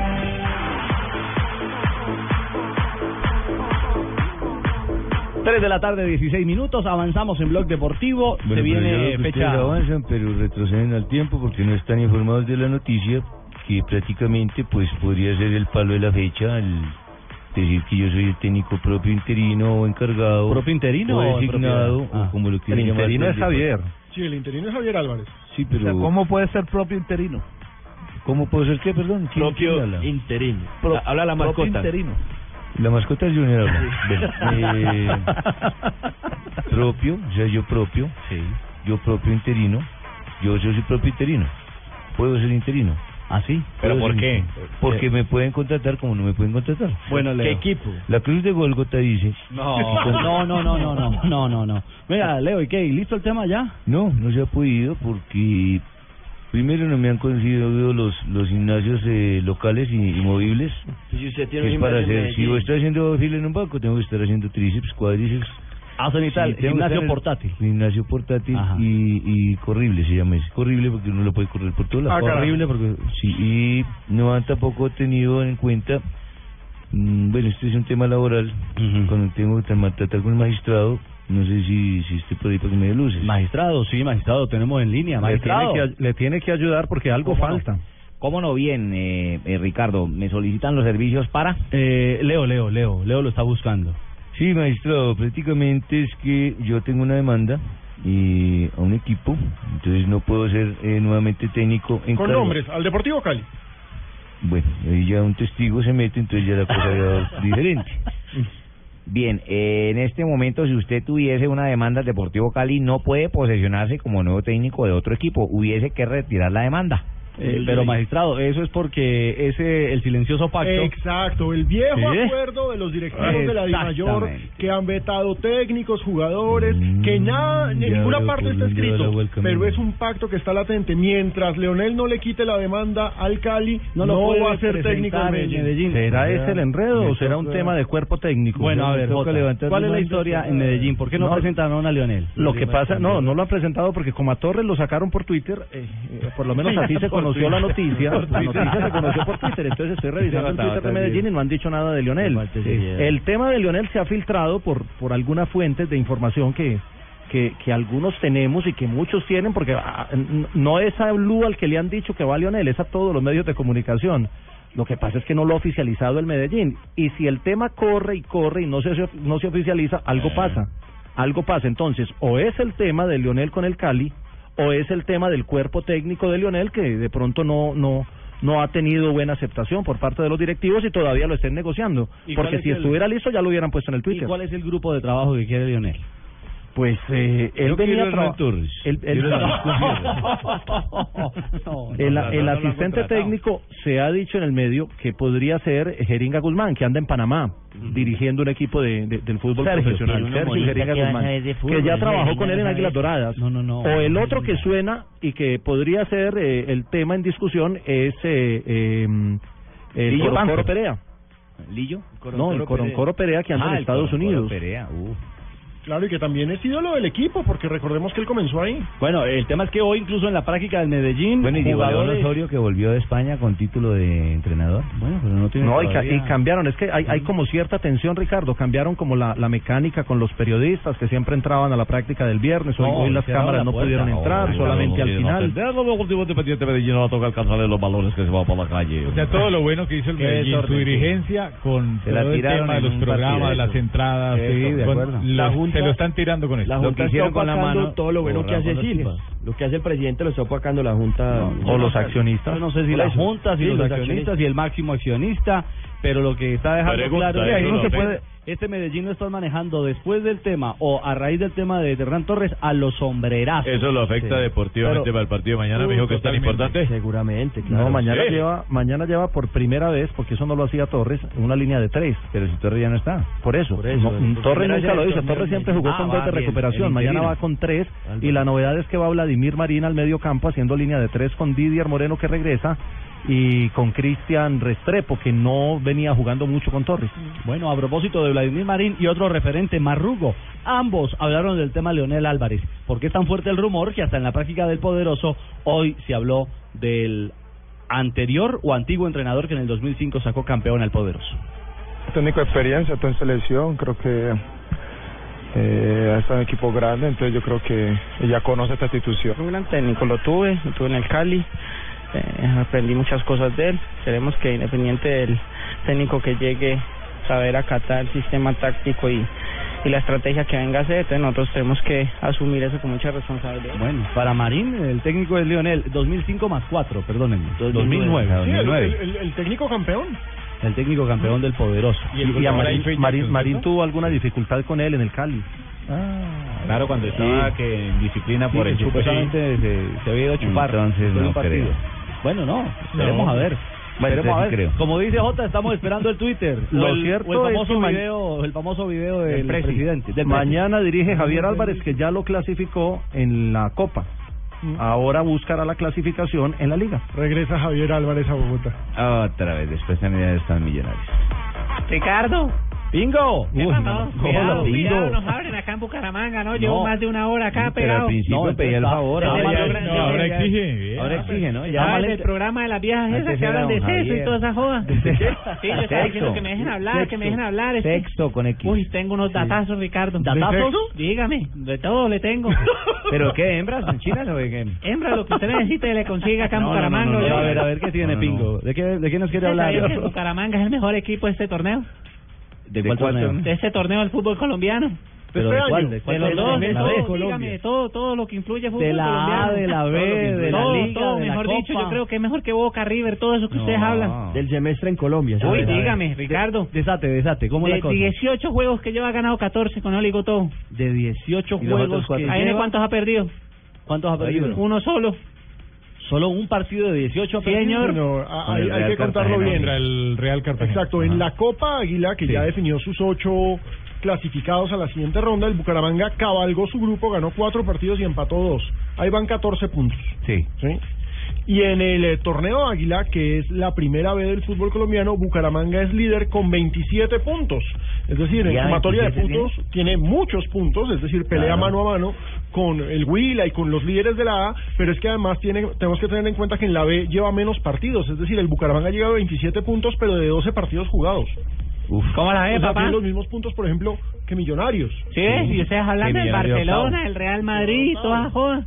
Tres de la tarde, 16 minutos. Avanzamos en Blog Deportivo. Se Bueno, viene fecha. avanzan, pero retroceden al tiempo porque no están informados de la noticia que prácticamente pues podría ser el palo de la fecha al decir que yo soy el técnico propio interino o encargado ¿Propio interino o o designado propiedad? Ah. o como lo El quieran llamar interino pues, es Javier. Sí, el interino es Javier Álvarez. Sí, pero O sea, ¿Cómo puede ser propio interino? ¿Cómo puedo ser qué, perdón? ¿Quién- Propio quién habla? interino. Pro- Habla la propio mascota. interino. La mascota es Junior. eh, [LAUGHS] propio, o sea, yo propio. Sí. Yo propio interino. Yo, yo soy propio interino. Puedo ser interino. ¿Ah, sí? ¿Pero por qué? Porque eh. me pueden contratar como no me pueden contratar. Bueno, Leo. ¿Qué equipo? La Cruz de Golgota dice. No, [LAUGHS] no, no, no, no, no, no, no. Venga, Leo, ¿y qué? ¿Listo el tema ya? No, no se ha podido porque primero no me han conseguido los los gimnasios eh, locales y, y movibles. Si usted que es para hacer, si voy a estar haciendo fila en un banco, tengo que estar haciendo tríceps, cuádriceps. Hacen y tal, Sí, tengo que gimnasio estar en- portátil. Gimnasio portátil y, y corrible se llama ese. Corrible porque uno lo puede correr por todos lados. Ah, caray. Horrible porque sí, y no han tampoco tenido en cuenta, mm, bueno, este es un tema laboral, cuando tengo que tra- tratar con el magistrado, no sé si, si esté por ahí para que me dé luces. Magistrado, sí, magistrado, tenemos en línea. Le Magistrado. tiene, que, le tiene que ayudar porque algo falta. ¿Cómo no? Bien, eh, eh, Ricardo, ¿me solicitan los servicios para? Eh, Leo, Leo, Leo, Leo lo está buscando. Sí, magistrado, prácticamente es que yo tengo una demanda y a un equipo, entonces no puedo ser eh, nuevamente técnico en Con cargo. nombres, al Deportivo Cali. Bueno, ahí ya un testigo se mete, entonces ya la cosa ya [LAUGHS] diferente. Bien, eh, en este momento, si usted tuviese una demanda al Deportivo Cali, no puede posesionarse como nuevo técnico de otro equipo. Hubiese que retirar la demanda. Eh, pero magistrado, eso es porque ese el silencioso pacto. Exacto, el viejo ¿Sí? acuerdo de los directivos de la DIMAYOR que han vetado técnicos, jugadores, que nada, en ninguna veo parte está escrito, pero es un pacto que está latente. Mientras Leonel no le quite la demanda al Cali, No no, lo puede va a ser técnico en Medellín. Medellín. ¿Será ese el enredo o será un tema de cuerpo técnico? Bueno, a ver, Jota, ¿cuál es la historia en Medellín? ¿Por qué no, presentaron a Lionel? Lo que pasa, no, no lo han presentado porque como a Torres lo sacaron por Twitter, eh, eh, por lo menos Sí, así se [LAUGHS] conoció la noticia. [LAUGHS] La noticia se conoció por Twitter, entonces estoy revisando el Bata, Twitter de Medellín y no han dicho nada de Lionel. El tema de Lionel se ha filtrado por, por algunas fuentes de información que, que, que algunos tenemos y que muchos tienen, porque ah, no es a Blue al que le han dicho que va Lionel, es a todos los medios de comunicación. Lo que pasa es que no lo ha oficializado el Medellín. Y si el tema corre y corre y no se, no se oficializa, algo Eh. pasa. Algo pasa. Entonces, o es el tema de Lionel con el Cali, o es el tema del cuerpo técnico de Lionel que de pronto no, no, no ha tenido buena aceptación por parte de los directivos y todavía lo estén negociando. ¿Y Porque si el- estuviera listo ya lo hubieran puesto en el ¿Y Twitter. cuál es el grupo de trabajo que quiere Lionel? Pues eh, él Yo venía quiero. El, el- asistente técnico se ha dicho en el medio que podría ser Jeringa Guzmán, que anda en Panamá dirigiendo un equipo de, de- del fútbol Sergio, profesional. Sergio Jeringa que Guzmán, fútbol, que ya trabajó con él en Águilas Doradas. No, no, no. O el otro que suena y que podría ser eh, el tema en discusión es eh, eh, el Lillo Banco. Perea. ¿Lillo? No, el Coroncoro Perea que anda Ah, en el Estados Coroncoro Unidos. Perea, uh. Claro, y que también es ídolo del equipo, porque recordemos que él comenzó ahí. Bueno, el tema es que hoy incluso en la práctica del Medellín, Bueno, y Diego jugadores... Osorio que volvió de España con título de entrenador. Bueno, pero no tiene No, y, ca- todavía- y cambiaron, es que hay, hay como cierta tensión, Ricardo, cambiaron como la, la mecánica con los periodistas que siempre entraban a la práctica del viernes, hoy, No, hoy las cámaras la no pudieron entrar, solamente no al final. Deportivo Independiente Medellín no va a tocar alcanzarle los balones que se va por la calle. O sea, todo lo bueno que hizo el Medellín, su dirigencia con Se la todo el tema de los programas, de las entradas, Eso, sí, de con- La Junta- se lo están tirando con esto. La Lo Junta que está hicieron con la opacando mano, todo lo bueno que hace Silva. Lo que hace el presidente lo está opacando la Junta. O los accionistas. Yo no sé si la eso. Junta, si Sí, los, los accionistas, accionistas. y el máximo accionista, pero lo que está dejando Pregunta, claro es no se puede- este Medellín lo están manejando después del tema o a raíz del tema de Hernán Torres a los sombrerazos. Eso lo afecta Sí. deportivamente Pero- para el partido de mañana, Uh, me dijo que es tan importante. Seguramente, claro. No, mañana Sí. lleva, mañana lleva por primera vez, porque eso no lo hacía Torres, una línea de tres. Pero si Torres ya no está. Por eso, Por eso, no, Torres nunca lo el hizo, Torres siempre jugó Medellín. con Ah, dos de recuperación, el mañana interino. va con tres y la novedad es que va Vladimir Marín al medio campo haciendo línea de tres con Didier Moreno que regresa y con Cristian Restrepo que no venía jugando mucho con Torres. Bueno, a propósito de Vladimir Marín y otro referente, Marrugo, ambos hablaron del tema Leonel Álvarez. ¿Por qué es tan fuerte el rumor que hasta en la práctica del poderoso hoy se habló del anterior o antiguo entrenador que en el 2005 sacó campeón al poderoso? técnico de experiencia, está en selección, creo que eh, está en un equipo grande, entonces yo creo que ya conoce esta institución. Un gran técnico, lo tuve, lo tuve en el Cali, eh, aprendí muchas cosas de él. Queremos que independiente del técnico que llegue, saber acatar el sistema táctico y, y la estrategia que venga a hacer, entonces nosotros tenemos que asumir eso con mucha responsabilidad. Bueno, para Marín, el técnico es Leonel, 2005 más 4, perdónenme, 2009. 2009. Sí, el, 2009. el- el- el técnico campeón. El técnico campeón del poderoso. Y, a Marín, Marín- Marín tuvo alguna dificultad con él en el Cali. Claro, cuando estaba Sí. que en disciplina por Sí, el supuestamente se, se había ido a chupar. Entonces no creo. Bueno, no, esperemos No. a ver. Bueno, Esperemos a ver. creo. Como dice Jota, estamos esperando el Twitter. [LAUGHS] Lo el, cierto el es famoso que ma- video, el famoso video del Presi. presidente. del Mañana dirige Javier Álvarez, que ya lo clasificó en la Copa. Ahora buscará la clasificación en la Liga. Regresa Javier Álvarez a Bogotá. Otra vez, después también están millonarios. Ricardo. Bingo. ¿Qué pasó? Cuidado, Bingo. cuidado, nos abren acá en Bucaramanga, ¿no? Llevo No. más de una hora acá pegado. principio pedía el favor, ahora el no, exige. Ahora exige, ¿no? Ya Ah, ent- programa de las viejas esas que hablan de sexo y Javier. toda esa joda. Sí, yo estaba diciendo que me dejen hablar, que me dejen hablar. Sexto con X. Uy, tengo unos datazos, Ricardo. ¿Datazos? ¿De sexo? Dígame, de todo le tengo. [LAUGHS] ¿Pero qué, hembras? ¿Son chinas o qué? Hembra, lo que usted necesite le consiga acá en No, no, no, Bucaramanga. no, no, a ver, a ver qué tiene Pingo. ¿De qué, nos quiere ¿Usted hablar? Bucaramanga es el mejor equipo de este torneo? ¿De cuál torneo? De este torneo del fútbol colombiano. ¿Pero de cuál? ¿De cuál los dos, ¿De de todo, dígame, todo, todo lo que influye fútbol De la A, colombiano. de la B, de la todo, Liga, todo, de la mejor dicho, Copa. yo creo que es mejor que Boca River, todo eso que ustedes hablan. Del semestre en Colombia. Uy, dígame, Ricardo. Desate, desate, ¿cómo de la cosa? 18 juegos que lleva ganado 14 con Oligo todo. De 18 ¿Y los juegos que ¿Ahí de lleva- cuántos ha perdido? ¿Cuántos ha perdido? Uno solo. Solo un partido de 18 ha Sí, señor. No, a- hay, hay que contarlo bien. Contra el Real Cartagena. Exacto, en la Copa Águila, que ya definió sus ocho clasificados a la siguiente ronda, el Bucaramanga cabalgó su grupo, ganó cuatro partidos y empató dos. Ahí van 14 puntos. Sí. ¿sí? Y en el eh, torneo Águila, que es la primera vez del fútbol colombiano, Bucaramanga es líder con 27 puntos. Es decir, en ¿Ya sumatoria de 27 puntos tiene muchos puntos, es decir, pelea Claro. mano a mano con el Huila y con los líderes de la A, pero es que además tiene, tenemos que tener en cuenta que en la B lleva menos partidos, es decir, el Bucaramanga llega a 27 puntos, pero de 12 partidos jugados. ¿Cómo la ve, O sea, papá? tiene los mismos puntos, por ejemplo, que Millonarios. Sí, y ustedes hablan del Barcelona, el Real Madrid, todas jodas.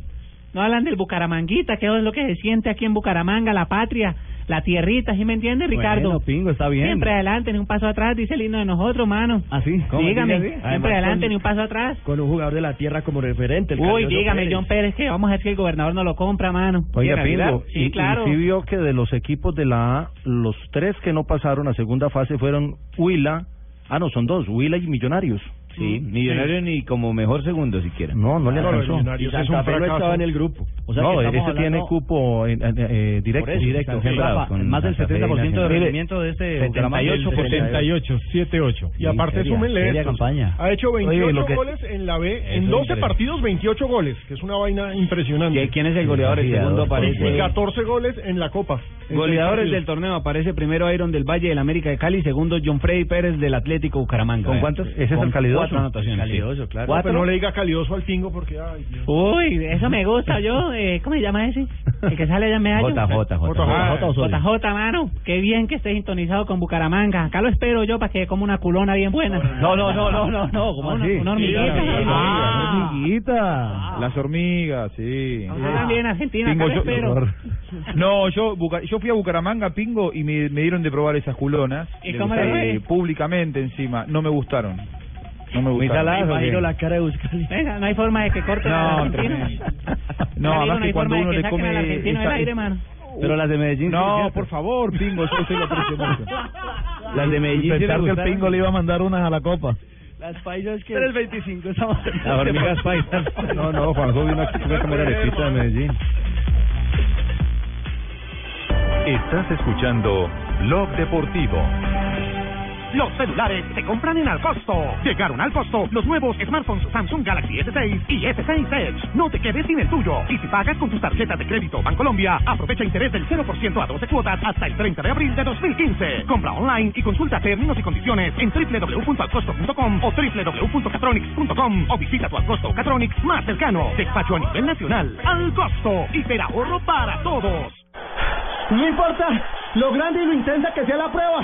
No hablan del Bucaramanguita, que es lo que se siente aquí en Bucaramanga, la patria, la tierrita, ¿sí me entiende, Ricardo? Bueno, Pingo, está bien. Siempre adelante, ni un paso atrás, dice el himno de nosotros, mano. ¿Ah, sí? ¿Cómo? Dígame, así. siempre adelante, con- ni un paso atrás. Con un jugador de la tierra como referente. el Uy, dígame, Pérez. John Pérez, que vamos a ver si el gobernador no lo compra, mano. Oiga. Pingo, Sí, y, claro. y sí vio que de los equipos de la A, los tres que no pasaron a segunda fase fueron Huila, ah no, son dos, Huila y Millonarios. Sí, Millonario ni como mejor segundo siquiera. No, no le No, alcanzó. Millonarios Y Santa Fe no estaba en el grupo. O sea, no, ese tiene cupo en- en- eh, directo. Por eso, directo. Rafa, con más del Santa Fe y 70% de rendimiento de este 78 por 78, 7-8. Y aparte seria, súmenle campaña. Ha hecho 28 Oye, que- goles en la B, Eso en es 12 increíble. partidos 28 goles, que es una vaina impresionante. ¿Quién es el goleador? El segundo Y aparece... 14 goles en la Copa. Goleadores del torneo aparece primero Iron del Valle del América de Cali, segundo John Freddy Pérez del Atlético Bucaramanga. ¿Con cuántos? Ese es el calidoso. Cuatro anotaciones. sí. Calidoso, claro. No, ¿Cuatro? pero no le diga calidoso al pingo porque, ay, Dios. Uy, eso me gusta yo. Eh, ¿Cómo se llama ese? El que sale en medallo. JJ, Ah, JJ. JJ, mano. Qué bien que esté sintonizado con Bucaramanga. Acá lo espero yo para que como una culona bien buena. No, no, no, no, no, no, ¿cómo así? una hormiguita. Ah, Hormiguita. Las hormigas, sí. Bien Argentina, acá lo espero. No, yo yo fui a Bucaramanga, Pingo, y me, me dieron de probar esas culonas. ¿Y cómo le fue? Públicamente encima. No me gustaron. No me saladas, ¿o qué? imagino la cara de Buscali. Venga, [LAUGHS] no hay forma de que corten No, a la Argentina. tremendo. [LAUGHS] Ya No, además no que cuando uno que le come... al aire, mano. Pero las de Medellín sí, No, por favor, Pingo, yo soy lo aprecio mucho. [LAUGHS] Las de Medellín sí Pensar que el. Pingo le iba a mandar unas a la copa. Las paisas que... 3.25 esa Las hormigas paisas. No, no, Juanjo vino aquí a comer arepita de Medellín. Estás escuchando Blog Deportivo. Los celulares se compran en Alcosto. Llegaron al costo los nuevos smartphones Samsung Galaxy S6 y S6 Edge. No te quedes sin el tuyo. Y si pagas con tus tarjetas de crédito Bancolombia, aprovecha interés del 0% a 12 cuotas hasta el 30 de abril de 2015. Compra online y consulta términos y condiciones en www.alcosto.com o www.catronics.com o visita tu Alcosto Catronics más cercano. Despacho a nivel nacional. Alcosto. Hiperahorro para todos. No importa lo grande y lo intensa que sea la prueba.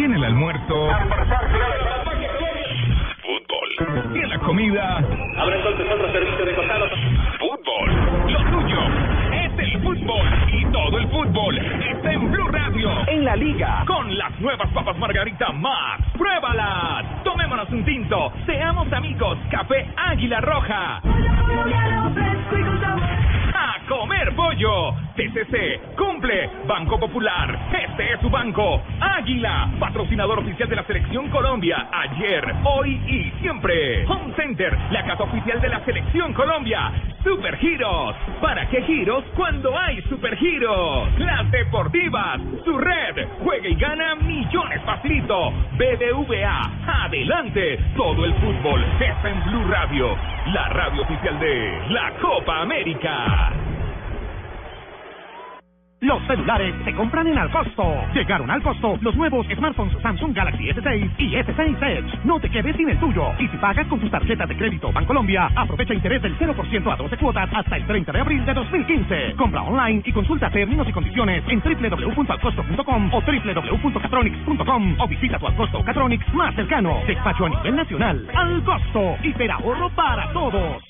Tiene el almuerzo. Fútbol. Tiene la comida. Abre entonces otro servicio de costados. Fútbol. Lo tuyo es el fútbol. Y todo el fútbol está en Blue Radio. En la liga. Con las nuevas papas Margarita Max. ¡Pruébalas! Tomémonos un tinto. Seamos amigos. Café Águila Roja. Comer pollo. TCC. Cumple. Banco Popular. Este es su banco. Águila. Patrocinador oficial de la Selección Colombia. Ayer, hoy y siempre. Home Center. La casa oficial de la Selección Colombia. Super Giros. ¿Para qué giros cuando hay Super Giros? Las Deportivas. Su red. Juega y gana millones facilito. BBVA. Adelante. Todo el fútbol está en Blue Radio. La radio oficial de la Copa América. Los celulares se compran en Alcosto. Llegaron al costo los nuevos smartphones Samsung Galaxy S6 y S6 Edge. No te quedes sin el tuyo. Y si pagas con tus tarjetas de crédito Bancolombia, aprovecha interés del 0% a 12 cuotas hasta el 30 de abril de 2015. Compra online y consulta términos y condiciones en www.alcosto.com o www.catronics.com o visita tu Alcosto Catronics más cercano. Despacho a nivel nacional. Al costo. Hiperahorro para todos.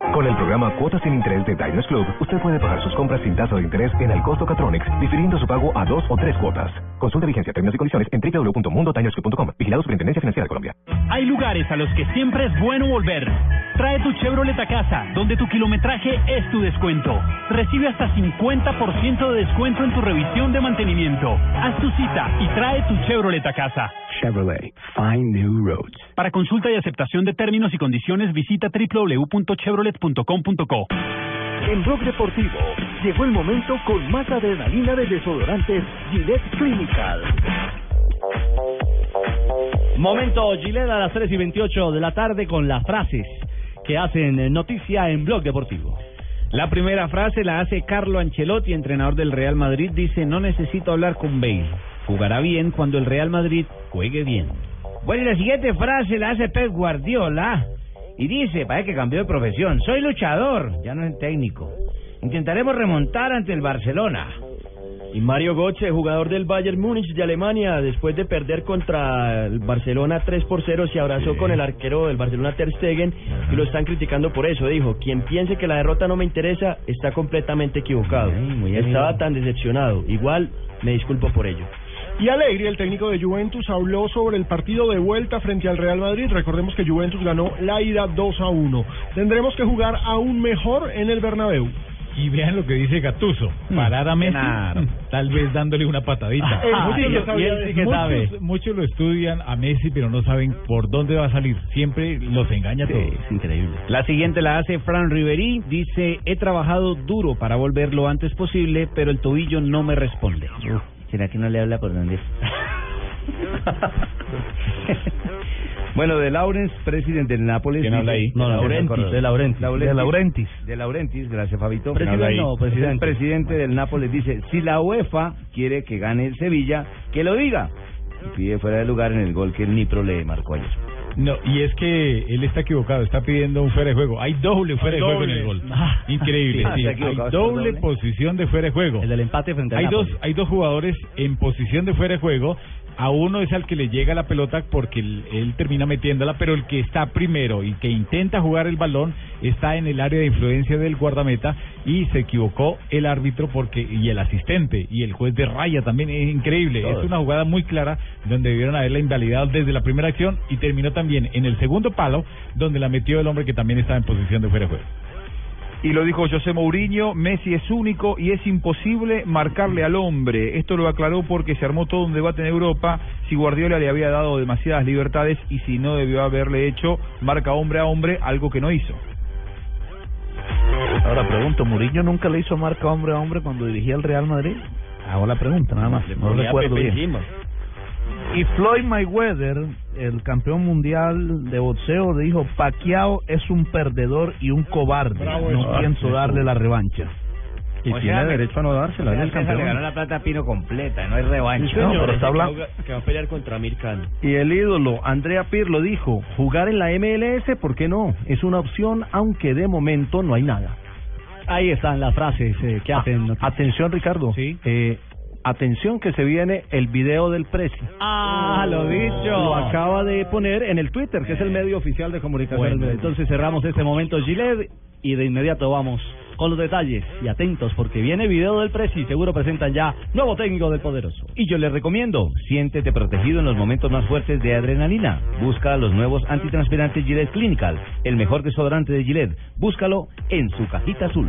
Con el programa Cuotas sin Interés de Diners Club, usted puede pagar sus compras sin tasa de interés en el costo Catronics, difiriendo su pago a dos o tres cuotas. Consulta vigencia, términos y condiciones en www.mundotinersclub.com. Vigilado Superintendencia Financiera de Colombia. Hay lugares a los que siempre es bueno volver. Trae tu Chevrolet a casa, donde tu kilometraje es tu descuento. Recibe hasta 50% de descuento en tu revisión de mantenimiento. Haz tu cita y trae tu Chevrolet a casa. Chevrolet, find new roads. Para consulta y aceptación de términos y condiciones, visita www.chevrolet.com.co. En Blog Deportivo llegó el momento con más adrenalina de desodorantes Gillette Clinical. Momento Gillette a las 3 y 28 de la tarde con las frases que hacen eh, noticia en Blog Deportivo. La primera frase la hace Carlo Ancelotti, entrenador del Real Madrid. Dice, no necesito hablar con Bale. Jugará bien cuando el Real Madrid juegue bien. Bueno, y la siguiente frase la hace Pep Guardiola. Y dice, parece que cambió de profesión. Soy luchador, ya no es técnico. Intentaremos remontar ante el Barcelona. Y Mario Götze, jugador del Bayern Múnich de Alemania, después de perder contra el Barcelona 3 por 0, se abrazó con el arquero del Barcelona Ter Stegen y lo están criticando por eso. Dijo, quien piense que la derrota no me interesa está completamente equivocado. Estaba tan decepcionado. Igual me disculpo por ello. Y Allegri, el técnico de Juventus, habló sobre el partido de vuelta frente al Real Madrid. Recordemos que Juventus ganó la ida 2 a 1. Tendremos que jugar aún mejor en el Bernabéu. Y vean lo que dice Gatuso, parar a Messi, [LAUGHS] tal vez dándole una patadita. Ah, él sí muchos lo estudian a Messi, pero no saben por dónde va a salir. Siempre los engaña todo. Es increíble. La siguiente la hace Fran Riveri. Dice, he trabajado duro para volver lo antes posible, pero el tobillo no me responde. ¿Será que no le habla por dónde? [LAUGHS] bueno, de Laurens, presidente del Nápoles. ¿Quién habla ahí? No, de Laurentiis, de Laurentiis. De Laurentiis. De Laurentiis, gracias Fabito. Presidente, ¿Quién habla no, presidente. El presidente del Nápoles dice, si la UEFA quiere que gane el Sevilla, que lo diga. Y pide fuera de lugar en el gol que el Nipro le marcó ayer. No, y es que él está equivocado, está pidiendo un fuera de juego. Hay doble fuera de juego en el gol. [LAUGHS] Increíble, Ah, sí. Hay doble posición de fuera de juego. El del empate frente al Hay dos, hay dos jugadores en posición de fuera de juego. A uno es al que le llega la pelota porque él, él termina metiéndola, pero el que está primero y que intenta jugar el balón está en el área de influencia del guardameta y se equivocó el árbitro porque y el asistente y el juez de raya también es increíble. Es una jugada muy clara donde debieron haberla invalidado desde la primera acción y terminó también en el segundo palo donde la metió el hombre que también estaba en posición de fuera de juego. Y lo dijo José Mourinho, Messi es único y es imposible marcarle al hombre. Esto lo aclaró porque se armó todo un debate en Europa si Guardiola le había dado demasiadas libertades y si no debió haberle hecho marca hombre a hombre, algo que no hizo. Ahora pregunto, ¿Mourinho nunca le hizo marca hombre a hombre cuando dirigía el Real Madrid? Hago la pregunta, nada más. No recuerdo bien. Y Floyd Mayweather, el campeón mundial de boxeo, dijo, Pacquiao es un perdedor y un cobarde. Bravo no pienso Ah, darle sí. la revancha. Y tiene derecho a no dársela, es el campeón. Le ganó la plata a Pino completa, no hay revancha. No, pero está hablando... Que va a pelear contra Amir Khan. Y el ídolo, Andrea Pirlo, dijo, jugar en la MLS, ¿por qué no? Es una opción, aunque de momento no hay nada. Ahí están las frases eh, que hacen. Ah, atención, Ricardo. Eh, atención que se viene el video del precio. Ah, lo dicho. Lo acaba de poner en el Twitter, que es el medio oficial de comunicación. Bueno, entonces cerramos este momento Gillette y de inmediato vamos con los detalles y atentos porque viene video del Presi y seguro presentan ya nuevo técnico del Poderoso. Y yo les recomiendo, siéntete protegido en los momentos más fuertes de adrenalina. Busca los nuevos antitranspirantes Gillette Clinical, el mejor desodorante de Gillette. Búscalo en su cajita azul.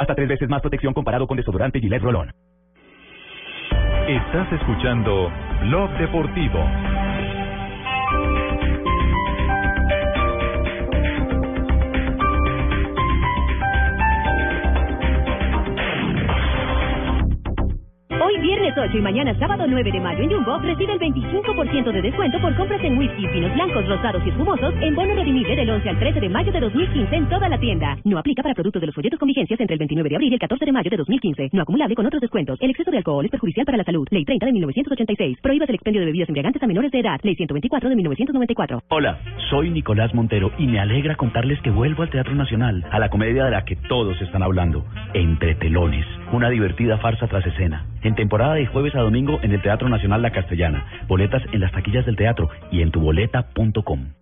Hasta tres veces más protección comparado con desodorante Gillette Rolón. Estás escuchando Blog Deportivo. Hoy viernes 8 y mañana sábado 9 de mayo en Jumbo recibe el 25% de descuento por compras en whisky, vinos blancos, rosados y espumosos en bono redimible del 11 al 13 de mayo de 2015 en toda la tienda. No aplica para productos de los folletos con vigencias entre el 29 de abril y el 14 de mayo de 2015. No acumulable con otros descuentos. El exceso de alcohol es perjudicial para la salud. Ley 30 de 1986. Prohíbas el expendio de bebidas embriagantes a menores de edad. Ley 124 de 1994. Hola, soy Nicolás Montero y me alegra contarles que vuelvo al Teatro Nacional, a la comedia de la que todos están hablando, Entre Telones, una divertida farsa tras escena. En temporada de jueves a domingo en el Teatro Nacional La Castellana. Boletas en las taquillas del teatro y en tuboleta.com.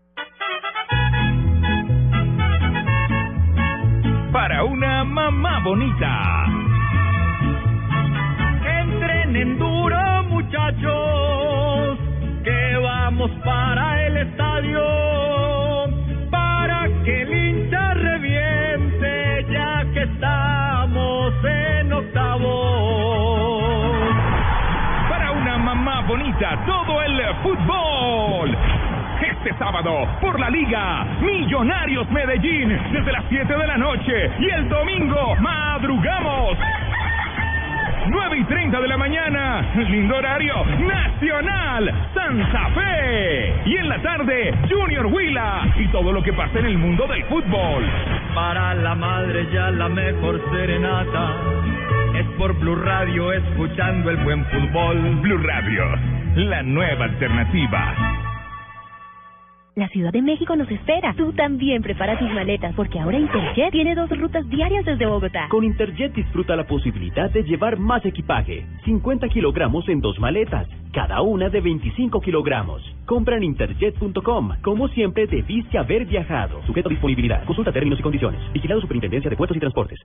Para una mamá bonita. Entrenen duro, muchachos, que vamos para el estadio, para que el hincha reviente, ya que estamos todo el fútbol. Este sábado, por la Liga, Millonarios Medellín, desde las 7 de la noche. Y el domingo, madrugamos. 9 y 30 de la mañana, lindo horario, Nacional, Santa Fe. Y en la tarde, Junior Huila. Y todo lo que pasa en el mundo del fútbol. Para la madre ya la mejor serenata es por Blue Radio escuchando el buen fútbol. Blue Radio, la nueva alternativa. La Ciudad de México nos espera. Tú también prepara tus maletas porque ahora Interjet tiene dos rutas diarias desde Bogotá. Con Interjet disfruta la posibilidad de llevar más equipaje. 50 kilogramos en dos maletas, cada una de 25 kilogramos. Compra en interjet.com. Como siempre, debiste haber viajado. Sujeto a disponibilidad. Consulta términos y condiciones. Vigilado Superintendencia de Puertos y Transportes.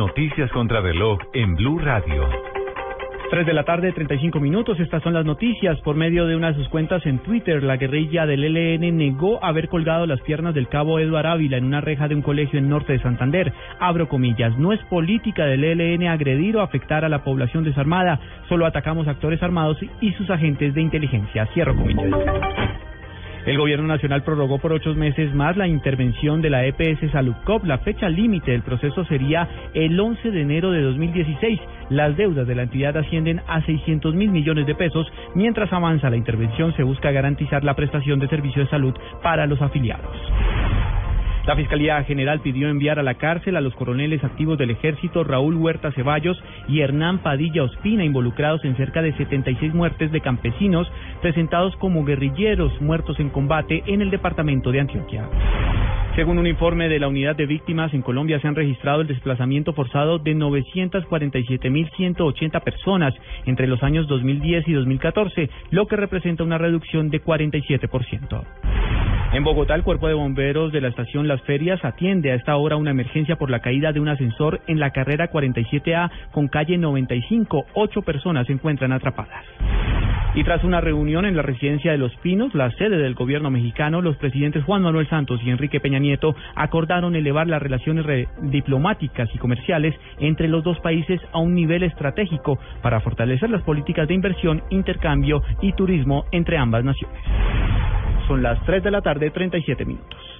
Noticias contra reloj en Blue Radio. 3 de la tarde, 35 minutos. Estas son las noticias. Por medio de una de sus cuentas en Twitter, la guerrilla del ELN negó haber colgado las piernas del cabo Eduard Ávila en una reja de un colegio en norte de Santander. Abro comillas. No es política del ELN agredir o afectar a la población desarmada. Solo atacamos actores armados y sus agentes de inteligencia. Cierro comillas. El gobierno nacional prorrogó por ocho meses más la intervención de la EPS Saludcop. La fecha límite del proceso sería el 11 de enero de 2016. Las deudas de la entidad ascienden a 600 mil millones de pesos. Mientras avanza la intervención, se busca garantizar la prestación de servicios de salud para los afiliados. La Fiscalía General pidió enviar a la cárcel a los coroneles activos del ejército Raúl Huerta Ceballos y Hernán Padilla Ospina, involucrados en cerca de 76 muertes de campesinos presentados como guerrilleros muertos en combate en el departamento de Antioquia. Según un informe de la Unidad de Víctimas, en Colombia se han registrado el desplazamiento forzado de 947.180 personas entre los años 2010 y 2014, lo que representa una reducción de 47%. En Bogotá, el cuerpo de bomberos de la estación Las Ferias atiende a esta hora una emergencia por la caída de un ascensor en la carrera 47A con calle 95. Ocho personas se encuentran atrapadas. Y tras una reunión en la residencia de Los Pinos, la sede del gobierno mexicano, los presidentes Juan Manuel Santos y Enrique Peña Nieto acordaron elevar las relaciones diplomáticas y comerciales entre los dos países a un nivel estratégico para fortalecer las políticas de inversión, intercambio y turismo entre ambas naciones. Son las 3 de la tarde, 37 minutos.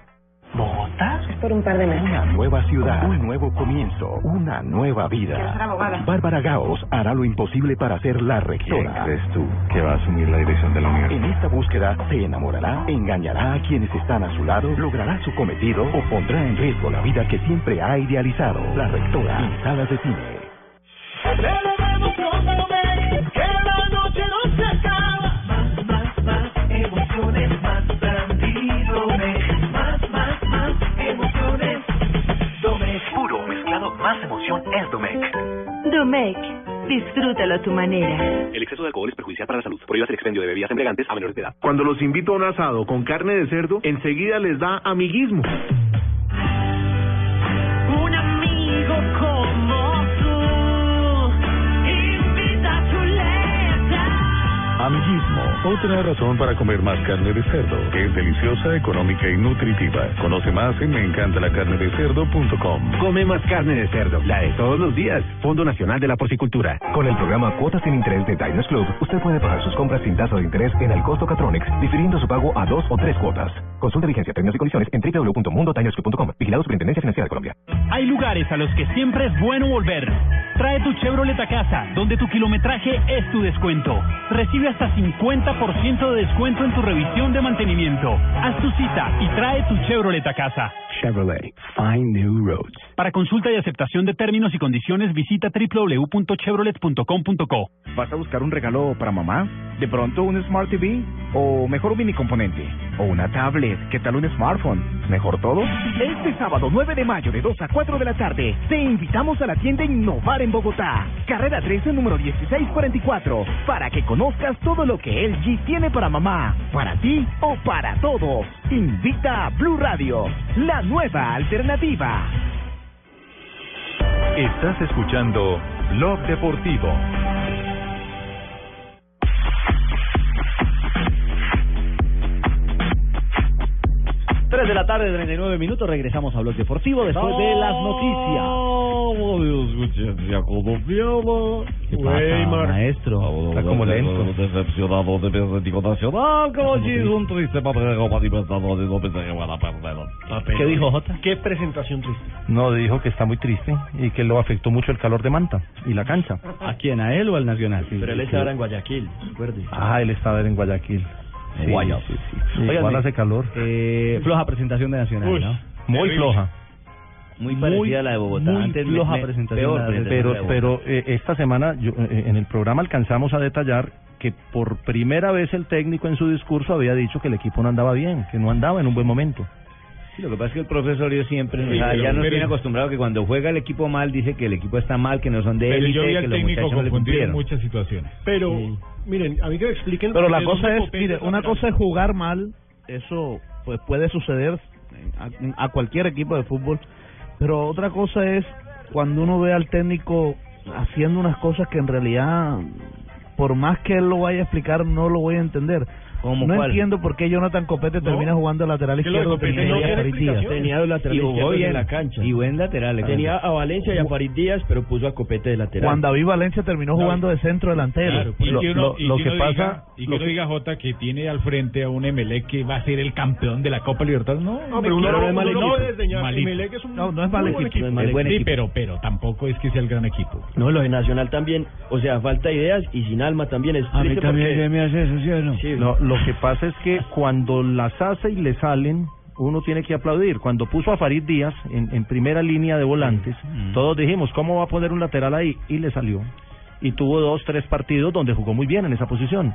¿Bogotá? Por un par de meses. Una nueva ciudad, un nuevo comienzo, una nueva vida. Bárbara Gaos hará lo imposible para ser la rectora. ¿Quién crees tú que va a asumir la dirección de la universidad? En esta búsqueda se enamorará, engañará a quienes están a su lado, logrará su cometido o pondrá en riesgo la vida que siempre ha idealizado. La rectora en salas de cine. Domec, disfrútalo a tu manera. El exceso de alcohol es perjudicial para la salud. Prohíbas el expendio de bebidas embriagantes a menores de edad. Cuando los invito a un asado con carne de cerdo, enseguida les da amiguismo. Amiguismo. Otra razón para comer más carne de cerdo, que es deliciosa, económica y nutritiva. Conoce más en meencantalacarnedecerdo.com. Come más carne de cerdo, la de todos los días. Fondo Nacional de la Porcicultura. Con el programa Cuotas sin Interés de Diners Club, usted puede pagar sus compras sin tasa de interés en el costo Catronics, difiriendo su pago a dos o tres cuotas. Consulta vigencia, términos y condiciones en www.mundotinersclub.com. Vigilado Superintendencia Financiera de Colombia. Hay lugares a los que siempre es bueno volver. Trae tu Chevrolet a casa, donde tu kilometraje es tu descuento. Recibe hasta 50% de descuento en tu revisión de mantenimiento. Haz tu cita y trae tu Chevrolet a casa. Chevrolet, find new roads. Para consulta y aceptación de términos y condiciones, visita www.chevrolet.com.co. ¿Vas a buscar un regalo para mamá? ¿De pronto un Smart TV? ¿O mejor un mini componente? ¿O una tablet? ¿Qué tal un smartphone? ¿Mejor todo? Este sábado 9 de mayo de 2 a 4 de la tarde te invitamos a la tienda Innovar en Bogotá, carrera 13 número 1644, para que conozcas todo lo que LG tiene para mamá, para ti o para todos. Invita a Blue Radio, la nueva alternativa. Estás escuchando Blog Deportivo. Tres de la tarde, 39 minutos, regresamos a Blog Deportivo después de las noticias. ¿Qué pasa, maestro? Está como lento. Decepcionado de mi Atlético Nacional, como si es un triste papel manifestado de no pensé que van a perder. ¿Qué dijo Jota? Qué presentación triste. No, dijo que está muy triste y que lo afectó mucho el calor de Manta y la cancha. ¿A quién? ¿A él o al Nacional? Pero él está está ahora ahora en Guayaquil, recuerde. Ah, él estaba en Guayaquil. Sí, Óigame, igual hace calor. Eh, floja presentación de Nacional, Uy, ¿no? muy Terrible. floja. Muy parecida a la de Bogotá. Muy Antes floja me- presentación. peor pero de Bogotá. pero eh, esta semana yo, eh, en el programa alcanzamos a detallar que por primera vez el técnico en su discurso había dicho que el equipo no andaba bien, que no andaba en un buen momento. Sí, lo que pasa es que el profesor yo siempre, Sí, o sea, pero- ya nos tiene acostumbrado que cuando juega el equipo mal dice que el equipo está mal, que no son de Pero élite, yo vi que al los técnico muchachos no le confundido en cumplieron. muchas situaciones. Pero, miren, a mí que me expliquen. Pero la cosa es, mire, una cosa es jugar mal, eso pues puede suceder a, a cualquier equipo de fútbol, pero otra cosa es cuando uno ve al técnico haciendo unas cosas que en realidad, por más que él lo vaya a explicar, no lo voy a entender. ¿Cómo no cuál? entiendo por qué Jonathan Copete termina jugando lateral izquierdo Copete teniendo no a tiene Farid Díaz. explicación. Tenía dos laterales Y jugó izquierdos bien. en la cancha. Y buen lateral. Tenía a Valencia y a Farid Díaz, pero puso a Copete de lateral. Juan David Valencia terminó jugando de centro delantero. Claro, y que uno, y lo que que uno pasa- diga, y que lo diga Jota que tiene al frente a un Emelec que va a ser el campeón de la Copa Libertadores. No, No, pero uno no-. Emelec es un No, no es mal buen equipo, equipo. es pero, pero tampoco es que sea el gran equipo. No, lo de Nacional también, o sea, falta ideas y sin alma también es A mí también me hace eso, ¿sí o no? Lo, que pasa es que cuando las hace y le salen, uno tiene que aplaudir. Cuando puso a Farid Díaz en, en primera línea de volantes, todos dijimos, ¿cómo va a poner un lateral ahí? Y le salió. Y tuvo dos, tres partidos donde jugó muy bien en esa posición.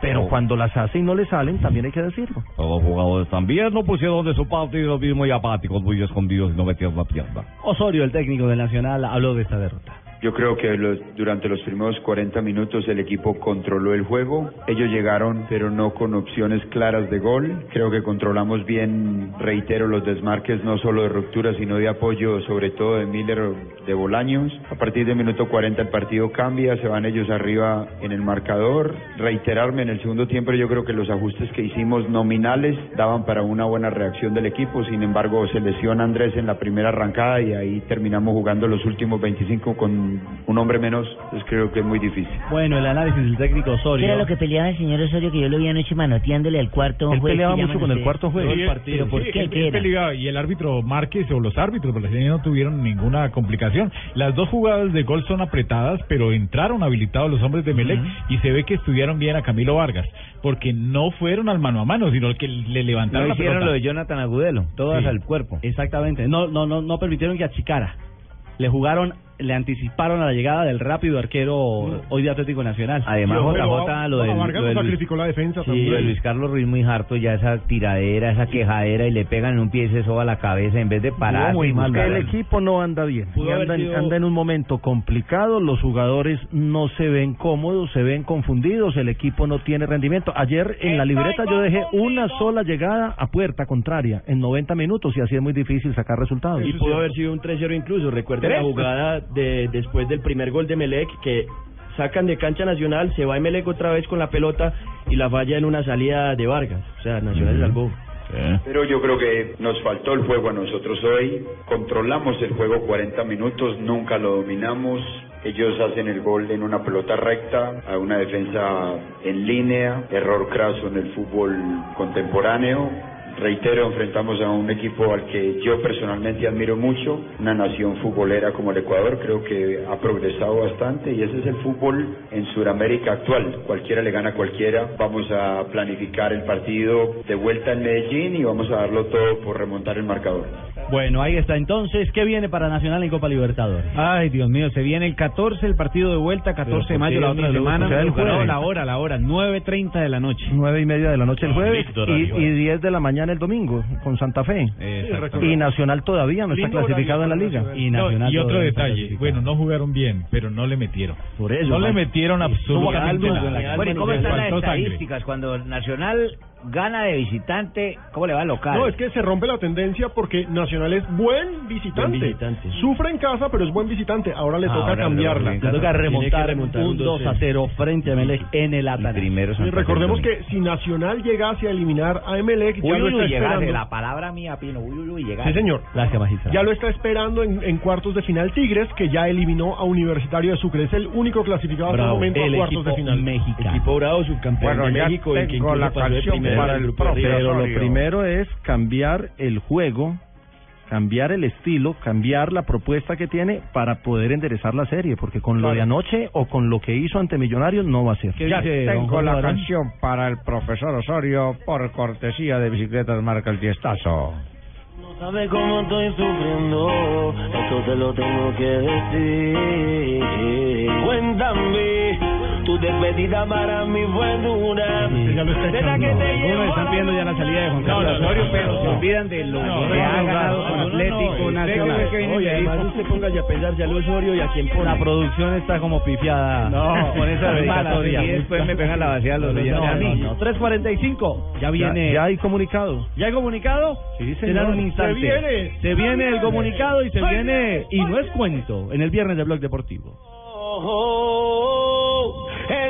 Pero cuando las hace y no le salen, también hay que decirlo. Todos los jugadores también no pusieron de su parte y los mismos y apáticos, muy escondidos y no metieron la pierna. Osorio, el técnico del Nacional, habló de esta derrota. Yo creo que los- durante los primeros 40 minutos el equipo controló el juego. Ellos llegaron, pero no con opciones claras de gol. Creo que controlamos bien, reitero, los desmarques no solo de ruptura, sino de apoyo, sobre todo de Miller, de Bolaños. A partir del minuto 40 el partido cambia, se van ellos arriba en el marcador. Reiterarme en el segundo tiempo, yo creo que los ajustes que hicimos nominales daban para una buena reacción del equipo. Sin embargo, se lesiona Andrés en la primera arrancada y ahí terminamos jugando los últimos 25 con un hombre menos. Creo que es muy difícil. Bueno, el análisis del técnico Osorio. ¿Qué era lo que peleaba el señor Osorio que yo lo vi anoche manoteándole al cuarto Él peleaba mucho con el cuarto juez. El- pero ¿por sí, qué? él- ¿Qué él era? peleaba, y el árbitro Márquez o los árbitros brasileños no tuvieron ninguna complicación. Las dos jugadas de gol son apretadas, pero entraron habilitados los hombres de Melec y se ve que estudiaron bien a Camilo Vargas, porque no fueron al mano a mano, sino que le levantaron No la hicieron pelota. lo de Jonathan Agudelo, todas Sí. al cuerpo. Exactamente. No, no, no, no permitieron que achicara. Le jugaron, le anticiparon a la llegada del rápido arquero hoy de Atlético Nacional. Además, JJ, lo sacrificó la defensa sí, también. lo de Luis Carlos Ruiz muy harto, ya esa tiradera, esa quejadera y le pegan en un pie y se soba la cabeza en vez de parar. muy mal. El equipo no anda bien. Anda, en- sido- anda en un momento complicado. Los jugadores no se ven cómodos, se ven confundidos. El equipo no tiene rendimiento. Ayer en la libreta yo dejé una sola llegada a puerta contraria en 90 minutos y así es muy difícil sacar resultados. Y pudo haber sido un 3-0 incluso. Recuerden la jugada de después del primer gol de Melec que sacan de cancha Nacional, se va Melec otra vez con la pelota y la falla en una salida de Vargas. O sea, Nacional Ujú. salvó. Pero yo creo que nos faltó el juego a nosotros hoy. Controlamos el juego 40 minutos, nunca lo dominamos. Ellos hacen el gol en una pelota recta, a una defensa en línea, error craso en el fútbol contemporáneo. Reitero, enfrentamos a un equipo al que yo personalmente admiro mucho, una nación futbolera como el Ecuador, creo que ha progresado bastante y ese es el fútbol en Sudamérica actual. Cualquiera le gana a cualquiera. Vamos a planificar el partido de vuelta en Medellín y vamos a darlo todo por remontar el marcador. Bueno, ahí está entonces. ¿Qué viene para Nacional en Copa Libertadores? Ay, Dios mío, se viene el 14, el partido de vuelta, 14 de ¿por mayo, la otra semana. O sea, el No, jueves. la hora, la hora, 9.30 de la noche. Nueve y media de la noche el jueves y, y 10 de la mañana el domingo con Santa Fe. Y Nacional todavía no está Lindo clasificado en la liga. No, y otro detalle, bueno, no jugaron bien, pero no le metieron. Por eso, no le metieron absolutamente nada. Bueno, ¿y cómo están las sangre. estadísticas? Cuando Nacional gana de visitante, ¿cómo le va al local? No, es que se rompe la tendencia porque Nacional es buen visitante. Buen visitante. Sufre en casa, pero es buen visitante. Ahora le toca Ahora cambiarla. Le toca remontar un 2 a 0 frente a Melec en el primero Y recordemos que si Nacional llegase a eliminar a Emelec, ya Uy, lo está uy, llegase, esperando. la palabra mía, Pino. Uy, uy, uy, llegase. Sí, señor. Gracias, magistrado. Ya lo está esperando en, en cuartos de final Tigres, que ya eliminó a Universitario de Sucre. Es el único clasificado hasta el momento el a cuartos de final. mexicano. Equipo bravo, subcampeón Bueno, de México. y que tengo incluso la pasó canción primero para en el grupo de arriba. Pero lo primero es cambiar el juego, cambiar el estilo, cambiar la propuesta que tiene para poder enderezar la serie, porque con lo de anoche o con lo que hizo ante Millonarios no va a ser. Ya tengo la canción para el profesor Osorio por cortesía de Bicicletas Marca el Tiestazo. No sabes cómo estoy sufriendo, esto te lo tengo que decir. Cuéntame, Tu despedida para mí fue dura. ya lo está ¿Será que te Algunos llevo están la pidiendo ya la salida de Juan Carlos no, Osorio, pero no, se olvidan de lo que ha ganado con Atlético Nacional. Oye, además usted ponga a pensar ya lo Osorio y a quién pone. La producción está como pifiada No, con esa dedicatoria. y después me pegan la vacía los No, a mí. no, 3.45, ya viene... Ya, hay comunicado. ¿Ya hay comunicado? Sí, un señor. instante. Se viene. Se viene el comunicado y se viene... Y no es cuento, en el viernes de Blog Deportivo.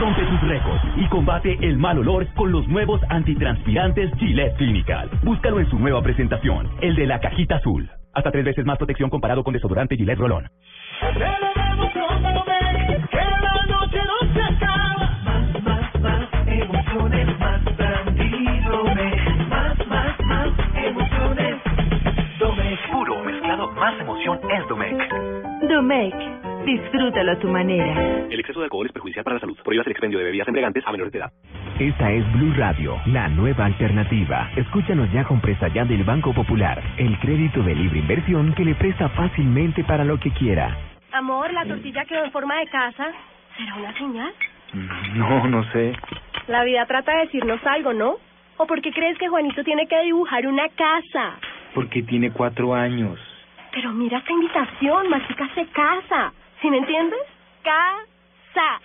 Rompe tus récords y combate el mal olor con los nuevos antitranspirantes Gillette Clinical. Búscalo en su nueva presentación, el de la cajita azul. Hasta tres veces más protección comparado con desodorante Gillette Rolón. Celebremos con Domecq, que la noche no se acaba. Más, más, más emociones, más brandy, Domecq. Más, más, más emociones, Domecq. Puro mezclado, más emoción es Domecq. Domec, disfrútalo a tu manera. El exceso de alcohol es perjudicial para la salud. Prohíbas el expendio de bebidas embriagantes a menores de edad. Esta es Blue Radio, la nueva alternativa. Escúchanos ya con presta ya del Banco Popular, el crédito de libre inversión que le presta fácilmente para lo que quiera. Amor, la tortilla quedó en forma de casa. ¿Será una señal? No, no sé. La vida trata de decirnos algo, ¿no? ¿O por qué crees que Juanito tiene que dibujar una casa? Porque tiene cuatro años. Pero mira esta invitación, Mágica se casa. ¿Sí me entiendes? Casa.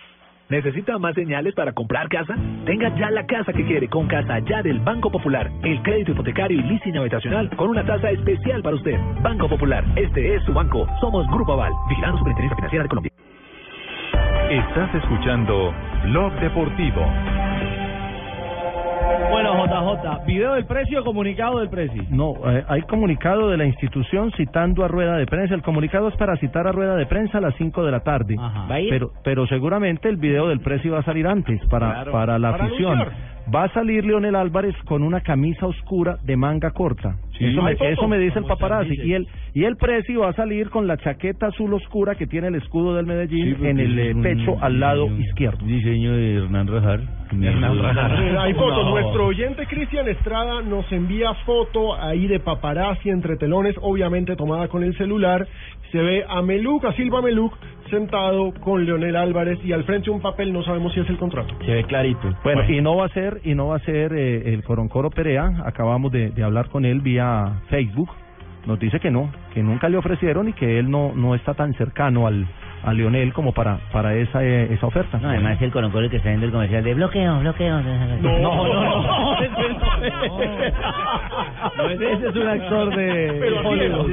¿Necesita más señales para comprar casa? Tenga ya la casa que quiere con Casa Ya del Banco Popular. El crédito hipotecario y leasing habitacional con una tasa especial para usted. Banco Popular, este es su banco. Somos Grupo Aval, vigilando Superintendencia Financiera de Colombia. Estás escuchando Blog Deportivo. Bueno, JJ, video del precio o comunicado del precio. No, eh, hay comunicado de la institución citando a rueda de prensa. El comunicado es para citar a rueda de prensa a las 5 de la tarde. ¿Va a ir? Pero, pero seguramente el video del precio va a salir antes para, Claro. para la Para afición. Va a salir Leonel Álvarez con una camisa oscura de manga corta. Sí. eso, me, eso me dice el paparazzi. Y el, y el precio va a salir con la chaqueta azul oscura que tiene el escudo del Medellín porque en el eh, un pecho al lado diseño- izquierdo. Diseño de Hernán Rajar. Eh, Hay fotos. No. Nuestro oyente Cristian Estrada nos envía foto ahí de paparazzi entre telones, obviamente tomada con el celular. Se ve a Meluc, a Silva Meluc, sentado con Leonel Álvarez y al frente un papel, no sabemos si es el contrato. Se ve clarito. Bueno, y no va a ser, y no va a ser eh, el Coroncoro Perea. Acabamos de, de hablar con él vía Facebook. Nos dice que no, que nunca le ofrecieron y que él no no está tan cercano al a Leonel como para para esa eh, esa oferta. No, además el coloncolo que está viendo el comercial de bloqueo, bloqueo. No, [LAUGHS] no, no, No, ese, ese es un actor de Hollywood.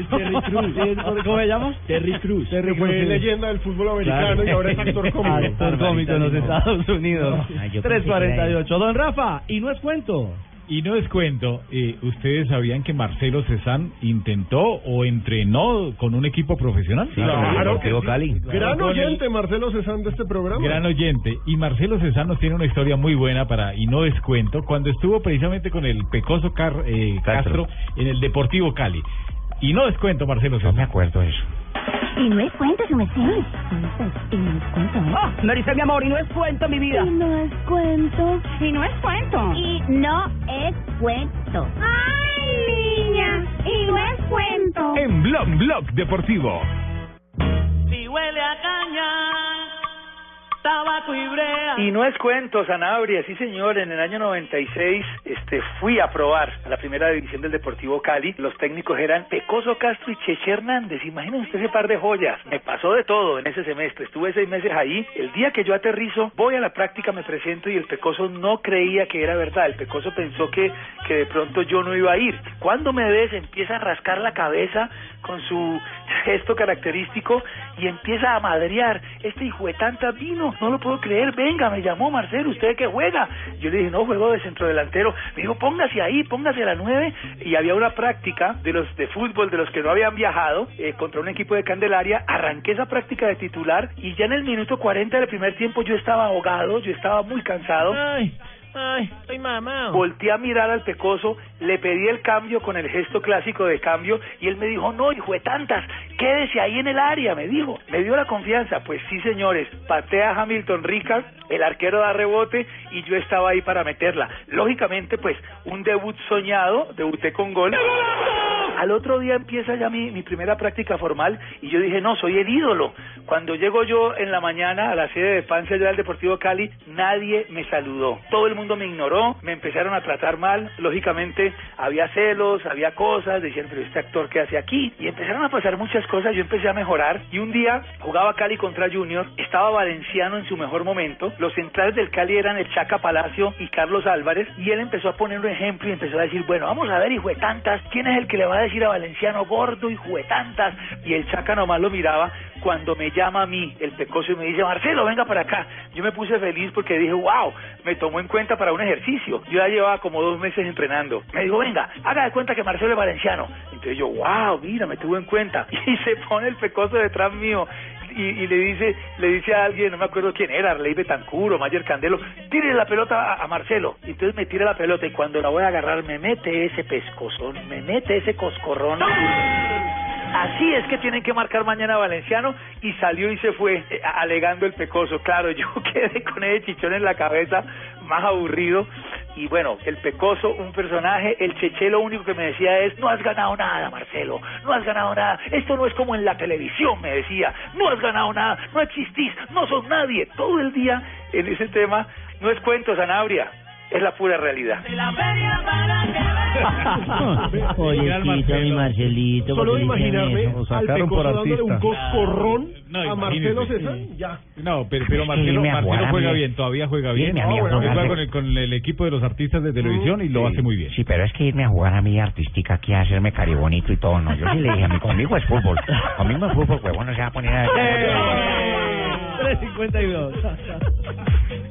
¿Cómo se llama? Terry Cruz. Terry que fue leyenda del fútbol americano y ahora es actor cómico. Actor cómico en los Estados Unidos. Ah, yo pensé que era 348. Don Rafa, y no es cuento. Y no es cuento, eh, ¿ustedes sabían que Marcelo Cezán intentó o entrenó con un equipo profesional? Claro que sí. Gran Con el- oyente Marcelo Cezán de este programa. Gran oyente. Y Marcelo Cezán nos tiene una historia muy buena para, y no descuento, cuando estuvo precisamente con el pecoso Car- eh, Castro. en el Deportivo Cali. Y no descuento, Marcelo. No me acuerdo de eso. Y no es cuento, su merced. Y no es cuento. Ah, me dice mi amor, y no es cuento, mi vida. Y no es cuento. Y no es cuento. Y no es cuento. ¡Ay, niña! Y no es cuento. En Blog Blog Deportivo. Si huele a caña, Y no es cuento, Sanabria, sí señor, en el año 96 este, fui a probar a la primera división del Deportivo Cali. Los técnicos eran Pecoso Castro y Cheche Hernández. Imagínense usted ese par de joyas. Me pasó de todo en ese semestre. Estuve seis meses ahí. El día que yo aterrizo, voy a la práctica, me presento y el Pecoso no creía que era verdad. El Pecoso pensó que, que de pronto yo no iba a ir. Cuando me ves, empieza a rascar la cabeza con su gesto característico y empieza a madrear. Este hijo de tanta vino no lo puedo creer, venga, me llamó Marcelo, ¿usted qué juega? Yo le dije, no, juego de centrodelantero. Me dijo, póngase ahí, póngase a la nueve. Y había una práctica de los de fútbol, de los que no habían viajado, eh, contra un equipo de Candelaria. Arranqué esa práctica de titular y ya en el minuto 40 del primer tiempo yo estaba ahogado, yo estaba muy cansado. Ay, ay, estoy mamado. Volté a mirar al pecoso, le pedí el cambio con el gesto clásico de cambio y él me dijo, no, hijo de tantas, quédese ahí en el área, me dijo. Me dio la confianza. Pues sí, señores, patea Hamilton Ricard, el arquero da rebote y yo estaba ahí para meterla. Lógicamente, pues, un debut soñado, debuté con gol. Al otro día empieza ya mi, primera práctica formal y yo dije, no, soy el ídolo. Cuando llego yo en la mañana a la sede de Pancia del Deportivo Cali, nadie me saludó. Todo el mundo me ignoró, me empezaron a tratar mal. Lógicamente, había celos, había cosas, decían, pero este actor, ¿qué hace aquí? Y empezaron a pasar muchas cosas, yo empecé a mejorar. Y un día jugaba Cali contra Junior, estaba Valenciano en su mejor momento. Los centrales del Cali eran el Chaca Palacio y Carlos Álvarez. Y él empezó a poner un ejemplo y empezó a decir, bueno, vamos a ver, hijo de tantas, ¿quién es el que le va a decir a Valenciano gordo, hijo de tantas? Y el Chaca nomás lo miraba cuando me llama a mí el pecoso y me dice, Marcelo, venga para acá. Yo me puse feliz porque dije, wow, me tomó en cuenta para un ejercicio. Yo ya llevaba como dos meses entrenando. Me dijo, venga, haga de cuenta que Marcelo es valenciano. Entonces yo, wow, mira, me tuvo en cuenta. [LAUGHS] Y se pone el pecoso detrás mío. Y, y le dice le dice a alguien, no me acuerdo quién era, Arley Betancur o Mayer Candelo, tire la pelota a, a Marcelo. Y entonces me tira la pelota y cuando la voy a agarrar me mete ese pescozón, me mete ese coscorrón. Así es que tienen que marcar mañana a Valenciano y salió y se fue eh, alegando el pecoso. Claro, [LAUGHS] yo quedé con ese chichón en la cabeza, más aburrido. Y bueno, el pecoso, un personaje, el cheche lo único que me decía es, no has ganado nada, Marcelo, no has ganado nada. Esto no es como en la televisión, me decía, no has ganado nada, no existís, no sos nadie. Todo el día en ese tema, no es cuento, Sanabria, es la pura realidad. Pobrecito, [LAUGHS] mi Marcelito. Solo ¿por qué dicen imaginarme eso? al pecoso dándole un coscorrón No, a Marcelo. César, ya. No, pero, pero Marcelo, Marcelo juega mí. bien, todavía juega bien. Irme a mí a Él jugar. juega con el, con el equipo de los artistas de televisión y lo hace muy bien. Sí, pero es que irme a jugar a mi artística aquí a hacerme caribonito y todo, no. Yo sí le dije a mí, conmigo es fútbol. Conmigo es fútbol, huevón, no se va a poner a... [LAUGHS] 352. [LAUGHS]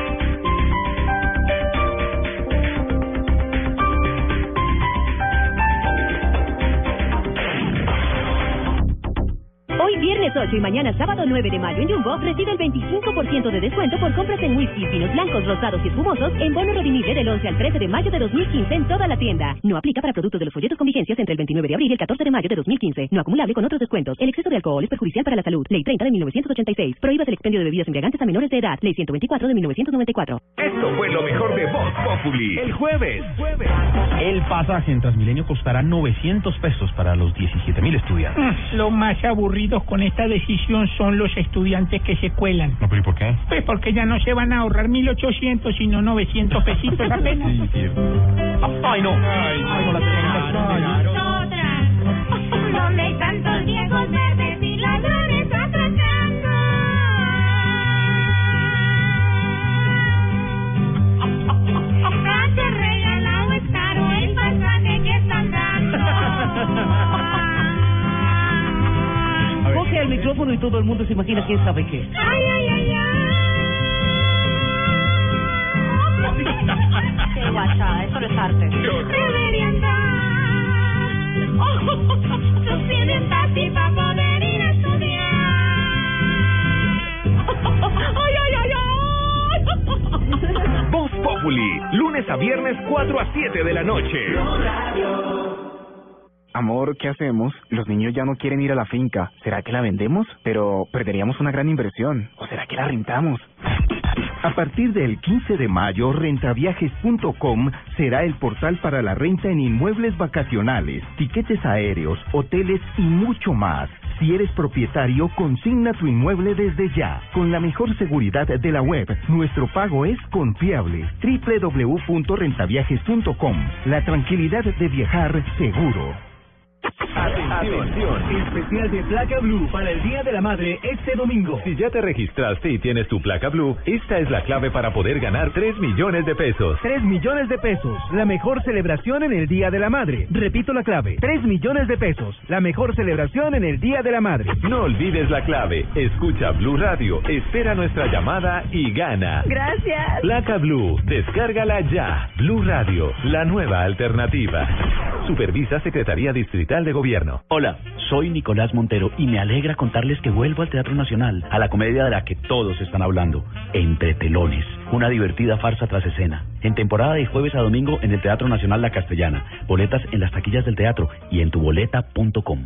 Hoy viernes 8 y mañana sábado 9 de mayo en Jumbo recibe el 25% de descuento por compras en whisky, vinos blancos, rosados y espumosos en bono redimible del 11 al 13 de mayo de 2015 en toda la tienda. No aplica para productos de los folletos con vigencias entre el 29 de abril y el 14 de mayo de 2015. No acumulable con otros descuentos. El exceso de alcohol es perjudicial para la salud. Ley 30 de 1986. Prohíbas el expendio de bebidas embriagantes a menores de edad. Ley 124 de 1994. Esto fue lo mejor de Voz Populi. El jueves. El pasaje en Transmilenio costará 900 pesos para los 17 mil estudiantes. Lo más con esta decisión son los estudiantes que se cuelan. No, pero ¿y por qué? Pues porque ya no se van a ahorrar 1.800, sino 900 pesitos apenas. Sí, sí. Ay, no. Ay, no la tenemos. Donde hay tantos viejos verdes y ladrones el micrófono y todo el mundo se imagina quién sabe qué. Ay, ay, ay, ay. Qué guachada, eso no es arte. Deberían dar sus pies fácil para poder ir a estudiar. Ay, ay, ay, ay. Voz Populi, lunes a viernes 4 a 7 de la noche. Amor, ¿qué hacemos? Los niños ya no quieren ir a la finca. ¿Será que la vendemos? Pero perderíamos una gran inversión. ¿O será que la rentamos? A partir del 15 de mayo, rentaviajes.com será el portal para la renta en inmuebles vacacionales, tiquetes aéreos, hoteles y mucho más. Si eres propietario, consigna tu inmueble desde ya. Con la mejor seguridad de la web, nuestro pago es confiable. www.rentaviajes.com. La tranquilidad de viajar seguro. Atención, especial de placa blue para el Día de la Madre este domingo. Si ya te registraste y tienes tu placa blue, esta es la clave para poder ganar 3 millones de pesos. 3 millones de pesos, la mejor celebración en el Día de la Madre. Repito la clave, 3 millones de pesos, la mejor celebración en el Día de la Madre. No olvides la clave. Escucha Blue Radio, espera nuestra llamada y gana. Gracias. Placa Blue, descárgala ya. Blue Radio, la nueva alternativa. Supervisa Secretaría Distrital de Gobierno. Hola, soy Nicolás Montero y me alegra contarles que vuelvo al Teatro Nacional, a la comedia de la que todos están hablando, Entre Telones, una divertida farsa tras escena. En temporada de jueves a domingo en el Teatro Nacional La Castellana. Boletas en las taquillas del teatro y en tuboleta.com.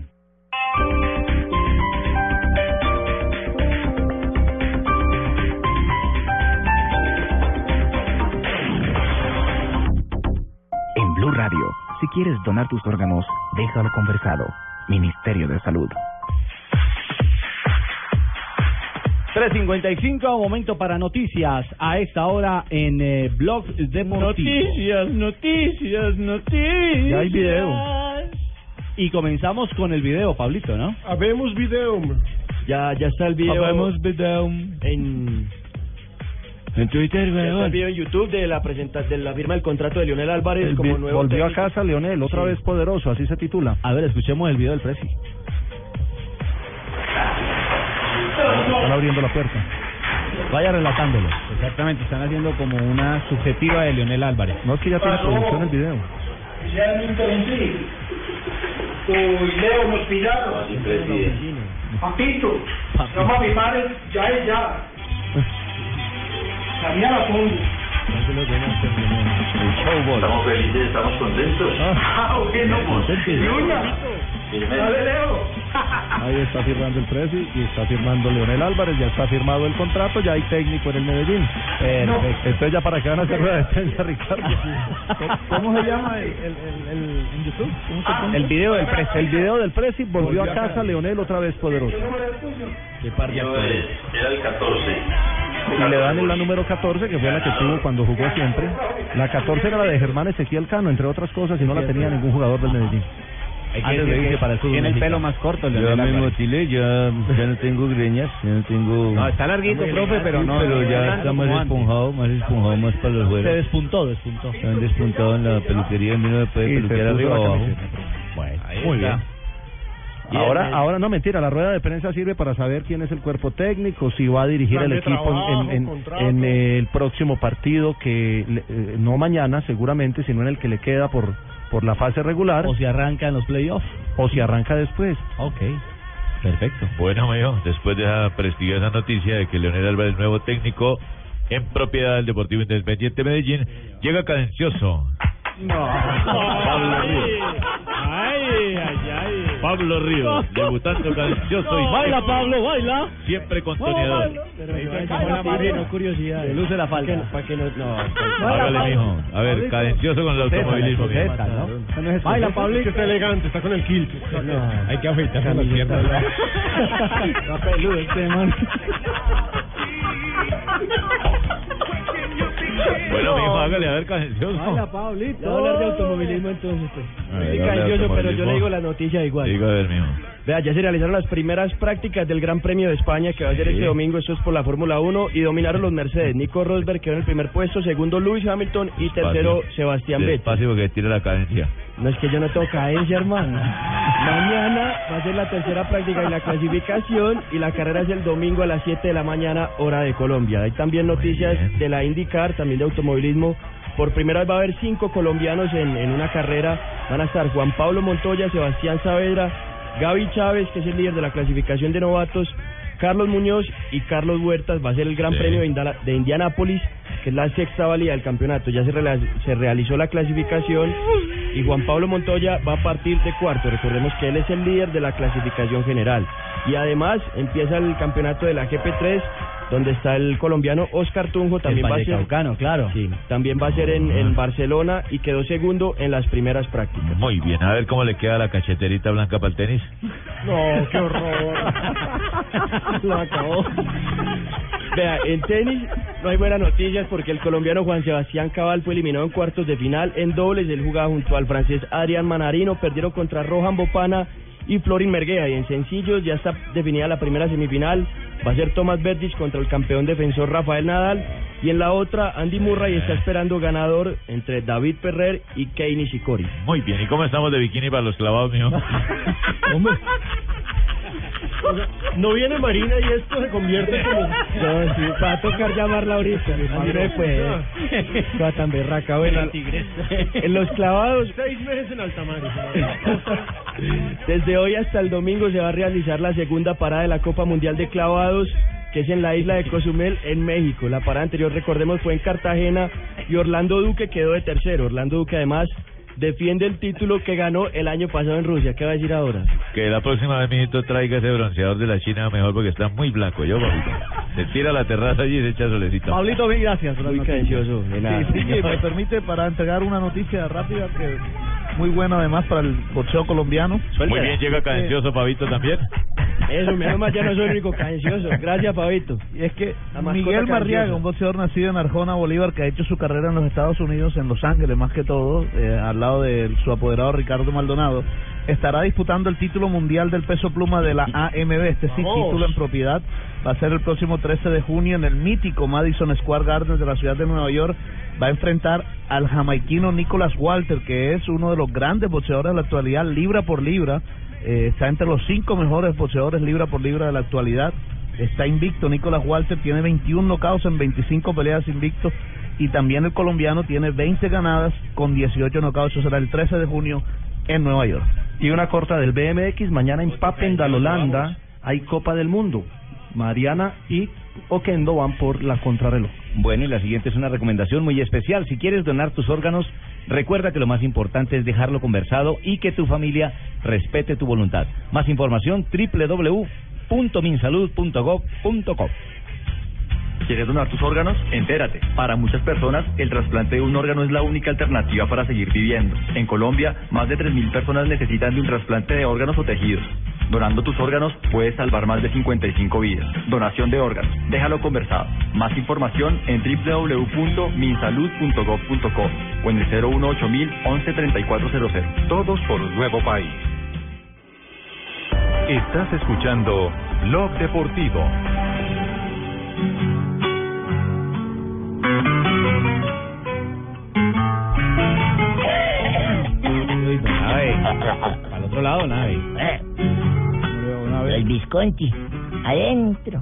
En Blue Radio, si quieres donar tus órganos, déjalo conversado. Ministerio de Salud. 3.55, momento para noticias a esta hora en eh, Blog Deportivo. Noticias, noticias, noticias. Ya hay video. Y comenzamos con el video, Pablito, ¿no? Habemos video. Ya, ya está el video. Habemos video. En, en Twitter, el video en YouTube de la presenta de la firma del contrato de Lionel Álvarez El como nuevo volvió a técnico. casa Leonel, otra Sí. vez poderoso, así se titula. A ver, escuchemos el video del Presi. Están abriendo la puerta. Vaya relatándolo. Exactamente, están haciendo como una subjetiva de Leonel Álvarez. No es que ya tiene producción el video. Ya me interrumpí. Uy, Leo, nos pillaron. Papito, a mi madre, ya es ya. La. Estamos felices, estamos contentos. Ah, [LAUGHS] bueno, pues. Dale, Leo. [LAUGHS] Ahí está firmando el Presi y está firmando Leonel Álvarez, ya está firmado el contrato, ya hay técnico en el Medellín. Perfecto. Entonces ya para qué van a hacer rueda de prensa, Ricardo. [LAUGHS] ¿Cómo se llama el, el, el- en YouTube? ¿Cómo se llama? El video del Presi. El video del Presi volvió a casa Leonel otra vez poderoso. Qué era el 14. Y le dan la número 14, que fue la que tuvo cuando jugó siempre. La 14 era la de Germán Ezequiel Cano, entre otras cosas, y no la tenía ningún jugador del Medellín. Antes de irse para el fútbol Tiene el pelo más corto, Ya Leonel me Álvarez. motilé, ya, ya no tengo greñas, ya no tengo... No, está larguito, profe, pero no- Pero ya está más esponjado, más esponjado, más para los Se fuera. despuntó, despuntó. Se han despuntado en la peluquería, a mí no me puede se peluquear arriba o abajo. Bueno, Muy está. bien. Ahora, ahora no mentira, la rueda de prensa sirve para saber quién es el cuerpo técnico, si va a dirigir Plan el equipo en- trabajo, en, en- contrato. en el próximo partido, que le- eh, no mañana seguramente, sino en el que le queda por, por la fase regular, O si arranca en los playoffs. o si arranca después. Ok. Perfecto. Bueno, amigo, después de esa prestigiosa noticia de que Leonel Álvarez, nuevo técnico en propiedad del Deportivo Independiente Medellín, llega cadencioso. Pablo Ríos. Ay, ay, ay. Pablo Ríos, debutando cadencioso y Baila, Pablo, baila. siempre con No, toneador. baila. Baila, Pablo, no curiosidad. Se luce la falda. Para que no, no. Hágale, mijo. A ver, cadencioso con el automovilismo. ¿no? Baila, Pablo. Que está elegante, está con el kilt. Hay que afeitarse las piernas. Está [LAUGHS] peludo este man. [LAUGHS] [LAUGHS] Bueno, mijo, hágale, a ver, cadencioso. Baila, Pablito. Ya voy a hablar de automovilismo entonces. Pues. A ver, Sí, hable de cariñoso, pero yo automovilismo. le digo la noticia igual. Diga, a ver, mijo. Vea, ya se realizaron las primeras prácticas del Gran Premio de España que va a ser Sí. este domingo, esto es por la Fórmula 1, y dominaron los Mercedes. [LAUGHS] Nico Rosberg quedó en el primer puesto, segundo Lewis Hamilton y tercero. Sebastián Vettel. Despacio porque tira la cadencia. No es que yo no tengo cadencia, hermano. Mañana va a ser la tercera práctica y la clasificación y la carrera es el domingo a las 7 de la mañana, hora de Colombia. Hay también noticias de la IndyCar, también de automovilismo. Por primera vez va a haber cinco colombianos en, en una carrera. Van a estar Juan Pablo Montoya, Sebastián Saavedra, Gaby Chávez, que es el líder de la clasificación de novatos, Carlos Muñoz y Carlos Huertas. Va a ser el Gran Sí. Premio de, Indala- de Indianápolis, que es la sexta válida del campeonato. Ya se realizó la clasificación y Juan Pablo Montoya va a partir de cuarto. Recordemos que él es el líder de la clasificación general. Y además empieza el campeonato de la GP3, donde está el colombiano Oscar Tunjo. También el va a ser, claro. sí, también va a ser en, en Barcelona y quedó segundo en las primeras prácticas. Muy bien, a ver cómo le queda la cacheterita blanca para el tenis. No, qué horror. [LAUGHS] Lo acabó. Vea, en tenis no hay buenas noticias porque el colombiano Juan Sebastián Cabal fue eliminado en cuartos de final. En dobles, él jugaba junto al francés Adrián Manarino. Perdieron contra Rohan Bopana y Florin Merguea. Y en sencillos ya está definida la primera semifinal. Va a ser Tomás Verdich contra el campeón defensor Rafael Nadal. Y en la otra, Andy Murray está esperando ganador entre David Ferrer y Kei Nishikori. Muy bien, ¿y cómo estamos de bikini para los clavados, mijo? [LAUGHS] No viene Marina y esto se convierte como... No, sí, va a tocar llamarla ahorita. Me puede. [LAUGHS] Va tan berraca. Bueno, en los clavados, Seis meses en Altamar. [LAUGHS] desde hoy hasta el domingo se va a realizar la segunda parada de la Copa Mundial de Clavados, que es en la isla de Cozumel, en México. La parada anterior, recordemos, fue en Cartagena y Orlando Duque quedó de tercero. Orlando Duque, además, defiende el título que ganó el año pasado en Rusia. ¿Qué va a decir ahora? Que la próxima vez, mijito, traiga ese bronceador de la China mejor porque está muy blanco. Yo, Pablito. Se tira a la terraza allí y se echa solecito. Pablito, mil gracias. Muy nada. Sí, sí, me permite para entregar una noticia rápida que muy buena además para el boxeo colombiano. Muy bien, llega cadencioso, Pavito, también. Eso, menos mal ya no soy el único cadencioso. Gracias, Pavito. Y es que Miguel Marriaga, un boxeador nacido en Arjona, Bolívar, que ha hecho su carrera en los Estados Unidos, en Los Ángeles más que todo, eh, al lado de su apoderado Ricardo Maldonado, estará disputando el título mundial del peso pluma de la AMB. Este sí, Vamos. título en propiedad. Va a ser el próximo 13 de junio en el mítico Madison Square Garden de la ciudad de Nueva York. Va a enfrentar al jamaiquino Nicholas Walter, que es uno de los grandes boxeadores de la actualidad, libra por libra. Eh, está entre los cinco mejores boxeadores libra por libra de la actualidad. Está invicto. Nicholas Walter tiene 21 knockouts en 25 peleas invicto. Y también el colombiano tiene 20 ganadas con 18 knockouts. Eso será el 13 de junio en Nueva York. Y una corta del BMX, mañana en Papendal, Holanda, hay Copa del Mundo. Mariana y Oquendo van por la contrarreloj. Bueno, y la siguiente es una recomendación muy especial. Si quieres donar tus órganos, recuerda que lo más importante es dejarlo conversado y que tu familia respete tu voluntad. Más información www.minsalud.gov.co. ¿Quieres donar tus órganos? Entérate. Para muchas personas, el trasplante de un órgano es la única alternativa para seguir viviendo. En Colombia, más de 3.000 personas necesitan de un trasplante de órganos o tejidos. Donando tus órganos puedes salvar más de 55 vidas. Donación de órganos. Déjalo conversado. Más información en www.minsalud.gov.co o en el 018 11 3400. Todos por un nuevo país. Estás escuchando Blog Deportivo. Otro lado, Nave. El Visconti, adentro.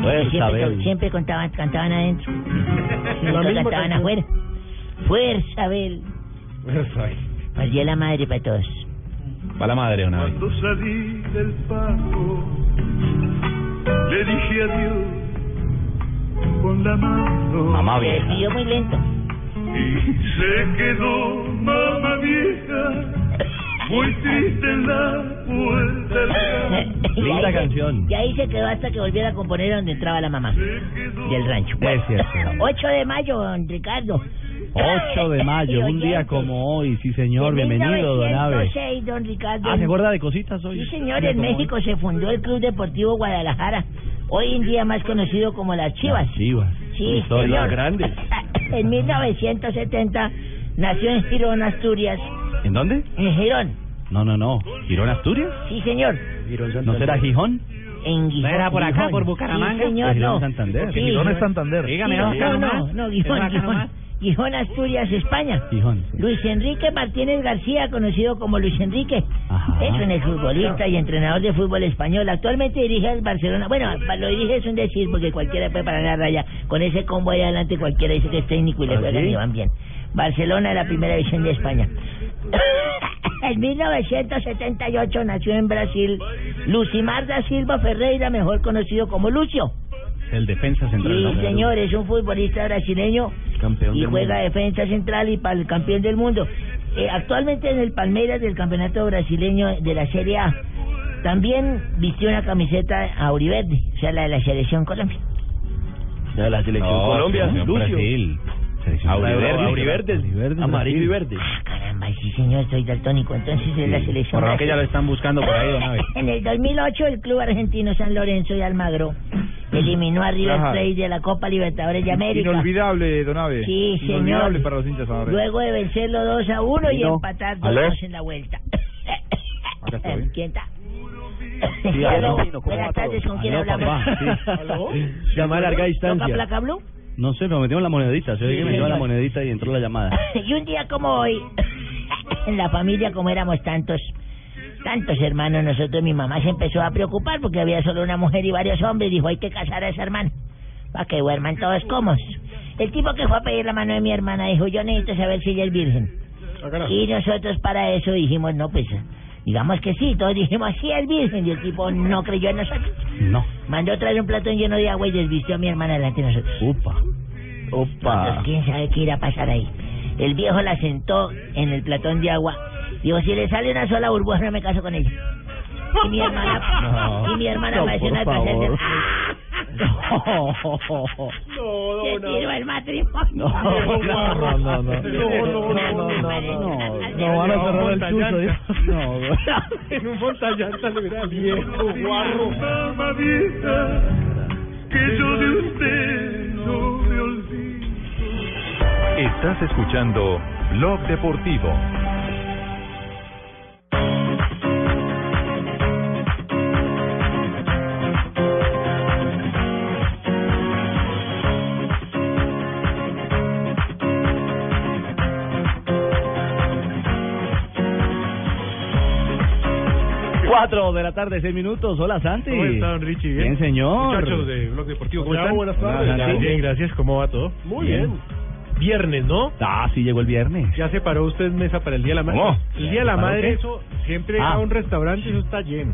Fuerza, siempre, Abel. siempre contaban, cantaban adentro. La Nunca misma cantaban canción. afuera. Fuerza, Abel. Día de la madre para todos. Va la madre, don Nave. Cuando salí del paso, le dije adiós con la mano. Mamá Se despidió muy lento. Y se quedó mamá vieja, muy triste en la puerta del [LAUGHS] Linda ahí canción. Y ahí se quedó hasta que volviera a componer donde entraba la mamá del rancho. Es cierto. [LAUGHS] 8 de mayo, don Ricardo. 8 de mayo, un día como hoy. Sí, señor. Bienvenido, don. 1906, don Ricardo. Ah, ¿se acuerda de cositas hoy? Sí, señor, en México se fundó el Club Deportivo Guadalajara, hoy en día más conocido como las Chivas. Chivas. Sí, Historias señor. grandes. [LAUGHS] En 1970 nació en Girón, Asturias. ¿En dónde? En Girón, No, no, no. ¿Girón, Asturias? sí, señor. ¿No será Gijón? En Gijón. ¿No era por acá, Gijón. por Bucaramanga? Sí, señor, Pues Girón, no. Santander. Sí, Girón es Santander. Dígame, Sí, ¿no? no, no, nomás. no, ¿Es Gijón, Gijón. Gijón, Asturias, España. Gijón. Luis Enrique Martínez García, conocido como Luis Enrique, es un exfutbolista y entrenador de fútbol español. Actualmente dirige al Barcelona. Bueno, lo dirige es un decir porque cualquiera puede parar la raya. Con ese combo ahí adelante cualquiera dice que es técnico y le ¿Ah, juegan y van bien. Barcelona es la primera división de España. [COUGHS] En 1978 nació en Brasil Lucimar da Silva Ferreira, mejor conocido como Lucio. El defensa central. Sí, señor, es un futbolista brasileño Campeón y del juega mundo. defensa central y para el campeón del mundo. Eh, actualmente en el Palmeiras del campeonato brasileño de la Serie A. También vistió una camiseta auriverde, o sea, la de la selección Colombia. De la selección No, Colombia, Lucio. Auriverde, Auriverde. auriverde, amarillo y verde. Caramba, sí señor, soy daltónico, entonces es la selección Por lo que ya lo están buscando por ahí, don Nave. [LAUGHS] En el 2008 el club argentino San Lorenzo de Almagro eliminó a River. Plate de la Copa Libertadores de América. Inolvidable, don Ave. Sí, Inolvidable señor. para los hinchas ahora. Luego de vencerlo 2 a 1 y ¿Y no? empatar ¿Aló? 2 en la vuelta. [LAUGHS] ¿Quién está? Sí, [LAUGHS] Aló, aló, ¿cómo buenas va tardes, ¿con quién Aló, hablamos? [LAUGHS] sí. ¿Aló? Llama a larga ¿Toca distancia. placa blue? No sé, nos metimos la monedita. Se ve que me lleva la monedita y entró la llamada. Y un día como hoy, en la familia, como éramos tantos, tantos hermanos, nosotros, mi mamá se empezó a preocupar porque había solo una mujer y varios hombres. Dijo, hay que casar a ese hermano para que duerman todos cómodos. El tipo que fue a pedir la mano de mi hermana dijo, yo necesito saber si ella es virgen. Y nosotros para eso dijimos, no, pues, digamos que sí. Todos dijimos, sí, es virgen. Y el tipo no creyó en nosotros. No. Mandó traer un platón lleno de agua y desvistió a mi hermana delante de nosotros. Upa. Entonces, ¿quién sabe qué irá a pasar ahí? El viejo la sentó en el platón de agua. Dijo, si le sale una sola burbuja, no me caso con ella. Y mi hermana, No. y mi hermana No, pareció por una favor. No, Se tiró el matrimonio. No, no, no, no, no. No, no, no, no, no. No van a cerrar el chuzo. ¿eh? No, [LAUGHS] En un fontallanta le verá viejo, guarro. Mamá vieja, que yo de usted no me olvido. Estás escuchando Blog Deportivo. Cuatro de la tarde, seis minutos. Hola, Santi. ¿Cómo están, Richie? Bien, señor. Muchachos de Blog Deportivo, ¿cómo Hola, están? buenas tardes. Hola. Bien, gracias. ¿Cómo va todo? Muy bien. Viernes, ¿no? Ah, sí, llegó el viernes. ¿Ya separó usted mesa para el Día de la Madre? ¿Cómo? El Día de la ¿Separó Madre, qué? eso siempre Ah. a un restaurante, eso está lleno.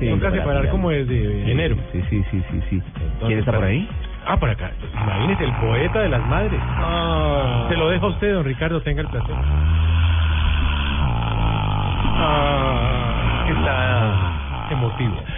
Sí, Toca para- separar como desde enero. Sí, sí, sí, sí, sí. ¿Quién está por ahí? Ah, por acá. Imagínese, el poeta de las madres. Se lo dejo a usted, don Ricardo, tenga el placer. Ah, está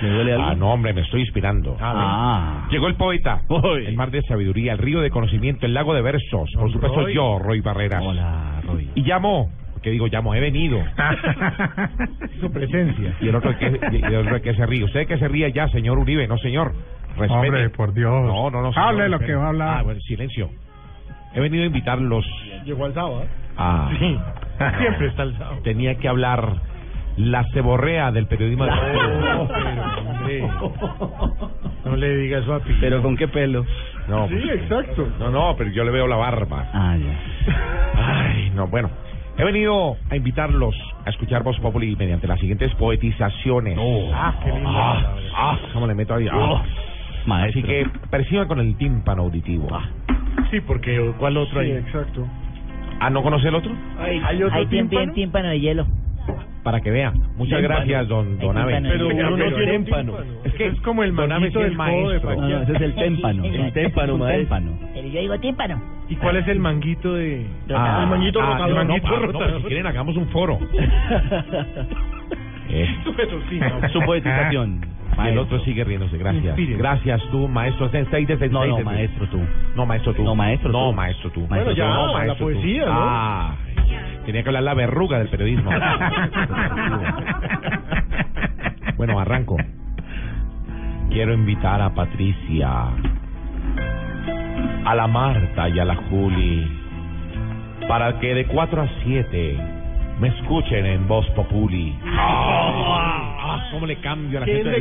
¿Le duele algo? Ah, no, hombre, me estoy inspirando. Ah. Llegó el poeta, el mar de sabiduría, el río de conocimiento, el lago de versos. Por supuesto, Roy. yo, Roy Barreras. Hola, Roy. Y llamo, porque digo, llamo, he venido. [LAUGHS] Su presencia. Y el otro que, y el otro que se ríe. ¿Usted que se ríe ya, señor Uribe? No, señor. Respete. Hombre, por Dios. No, no, no. señor, Hable lo respete. que va a hablar. Ah, bueno, silencio. He venido a invitarlos Llegó al sábado. ¿eh? a... Sí, siempre está el sábado. Tenía que hablar la ceborrea del periodismo deportivo. [LAUGHS] Pero, hombre, no le diga eso a. ¿Pero con qué pelo? No, Sí, pues, exacto. no, no, pero yo le veo la barba. Ah, ya. Ay, no, bueno. He venido a invitarlos a escuchar Voz Populi mediante las siguientes poetizaciones. Ah, qué linda Ah, palabra. ah, ¿cómo le meto ahí? Ah. Oh, Así que perciban con el tímpano auditivo. Sí, porque ¿cuál otro Sí, hay? exacto. Ah, ¿no conoce el otro? Hay, ¿Hay otro hay tímpano? tímpano de hielo. Para que vea. Muchas Tímpano. gracias, don, don tímpano. Pero Pero uno no pero tiene tímpano. tímpano. Es que es como el es del de maestro. No, no, ese es el [LAUGHS] témpano. El témpano, maestro. Pero yo digo tímpano. ¿Y cuál es el manguito de...? Ah, el manguito ah, rotador. no, no, manguito no, rotador. si quieren hagamos un foro. [LAUGHS] [LAUGHS] Eh, Pero sí, no. Su poetización. El otro sigue riéndose. Gracias. Gracias tú, maestro de No, no, maestro tú. No, maestro tú. No, maestro No, tú. maestro tú. Bueno, ya, no, la maestro tú. poesía, ¿no? Ah, tenía que hablar la verruga del periodismo. [LAUGHS] bueno, arranco. Quiero invitar a Patricia, a la Marta y a la Juli, para que de 4 a 7 me escuchen en Voz Populi. Ah, ah, ¿Cómo le cambio a la ¿Qué gente de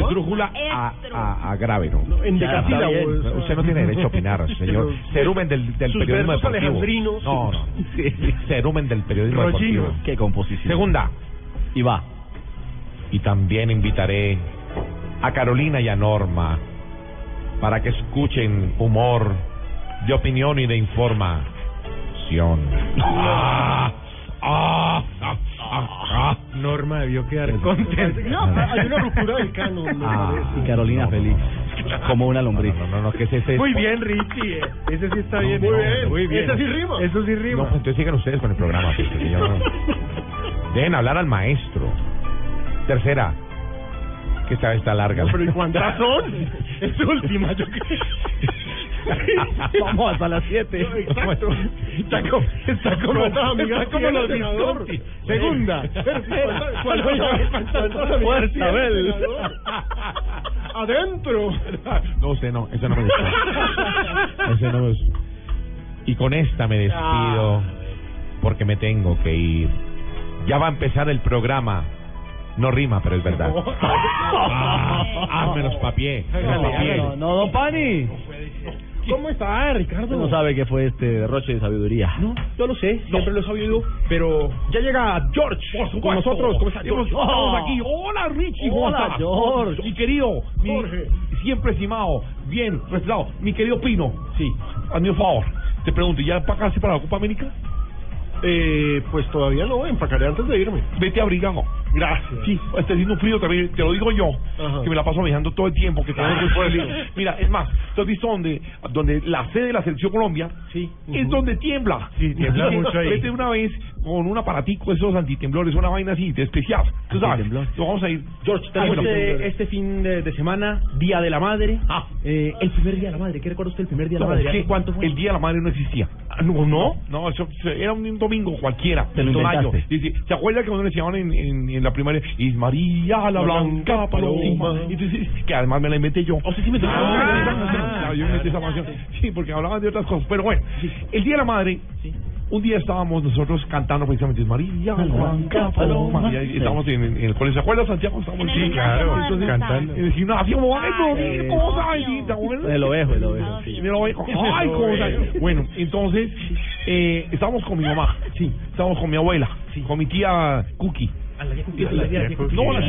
esdrújula a, a, a grave, no? En eso. Usted no tiene derecho a opinar, [LAUGHS] señor. Cerumen del, del sus periodismo deportivo. No, no. Cerumen [LAUGHS] del periodismo Rollino. deportivo. Qué composición. Segunda. Y va. Y también invitaré a Carolina y a Norma para que escuchen humor de opinión y de información. Ah. Norma debió quedar contenta. No, hay una ruptura del canon, me Ah. parece. Y Carolina feliz. Como una lombriz. No, no, no, que ese, ese- Muy bien, Richie. eh. Ese sí está bien. Muy bien. Muy bien. Ese sí rima. Eso sí No, rima. pues entonces sigan ustedes con el programa. pues, porque yo no- Dejen hablar al maestro. Tercera. Que esta vez está larga. No, pero ¿y cuántas [LAUGHS] son? Es última, yo creo. [LAUGHS] Vamos hasta las 7. Exacto. Está como, está como, ¿Cuántas amigas está como los? Visconti. Segunda. ¿Tercera? ¿Cuántas amigas Fuerza, tiene el Abel. [LAUGHS] Adentro. No, usted no, ese no me gustó. ese no me. Y con esta me despido porque me tengo que ir. Ya va a empezar el programa No rima, pero es verdad. ah, menos papié. No, no, don Pani. ¿Cómo está, Ricardo? No sabe qué fue este derroche de sabiduría. No, yo lo sé, siempre lo he sabido, pero ya llega George con nosotros. ¿Cómo está George? Estamos aquí. Hola, Richie. ¿cómo Hola, estás? George. Mi querido, mi Jorge. siempre estimado, bien respetado, mi querido Pino. Sí. Hazme un favor. Te pregunto, ¿ya empacaste para la Copa América? Eh, pues todavía no, empacaré antes de irme. Vete abrigado. Gracias. Sí, está haciendo un frío también, te lo digo yo, Ajá. que me la paso viajando todo el tiempo, que tengo Ah, que. Mira, es más, ¿tú has visto donde, donde la sede de la selección Colombia Sí. es donde tiembla? Sí, tiembla [LAUGHS] mucho ahí. Vete una vez con un aparatico esos antitemblores, una vaina así, de especial. Tú sabes, lo vamos a ir. George, Ah, bueno. este, este fin de, de semana, Día de la Madre. Ah. Eh, el primer Día de la Madre. ¿Qué recuerda usted el primer Día de la No, Madre? ¿qué? ¿Hace cuánto fue? El Día de la Madre no existía. Ah, ¿No? ¿No? No, eso era un domingo cualquiera. Te lo. Dice, ¿Se acuerda que cuando le decían en, en, en la primaria, y María la Blanca Paloma? Y entonces, que además me la inventé yo. ¿O sí, sí me Ah, yo inventé esa canción. Sí, porque hablaban de otras cosas. Pero bueno, el Día de la Madre, un día estábamos nosotros cantando precisamente María la Blanca Paloma. Y ahí estábamos en, en el colegio. ¿Se acuerda, Santiago? Estábamos En el gimnasio moderno cantando. En el gimnasio Eh, ¿cómo sabes? Sí. El ovejo, el ovejo. Sí, me lo voy a- Ay, cómo sabes. Bueno, entonces, eh, estábamos con mi mamá. Sí. Estábamos con mi abuela. Con mi tía Cookie. A la. No, la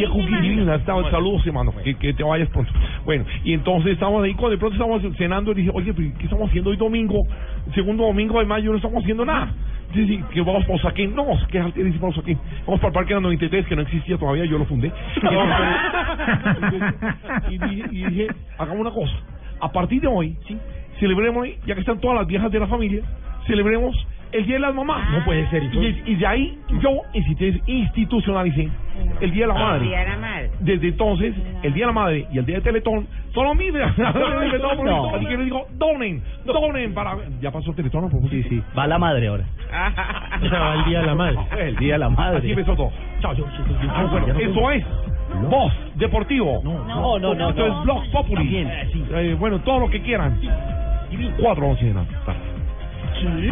divina. Estaba, saludos, hermano. Que, que te vayas pronto. Bueno, y entonces estábamos ahí, cuando de pronto estábamos cenando, y dije, oye, ¿qué estamos haciendo hoy domingo? Segundo domingo de mayo no estamos haciendo nada. Sí, sí, que vamos para Osaquén. No, que es para Osaquén. Vamos para el Parque de la 93, que no existía todavía, yo lo fundé. y, dije, y dije, hagamos una cosa. A partir de hoy, sí, celebremos, ya que están todas las viejas de la familia, celebremos el Día de las Mamás. No puede ser, ¿y Y, y de ahí yo instit- institucionalicé el Día de la Madre. la madre. Desde entonces, el Día de la Madre y el Día de Teletón son los mismos. [LAUGHS] No. Así que les digo, donen, donen para... ¿Ya pasó el Teletón? ¿no? Sí, sí. Va la madre ahora. [LAUGHS] O sea, va el Día de la Madre. El día de la madre. Así empezó todo. Chao, yo. Eso es Voz Deportivo. No, no, no. Esto no. es Blog Populi. Eh, bueno, todo lo que quieran. Cuatro once de la tarde. Sí.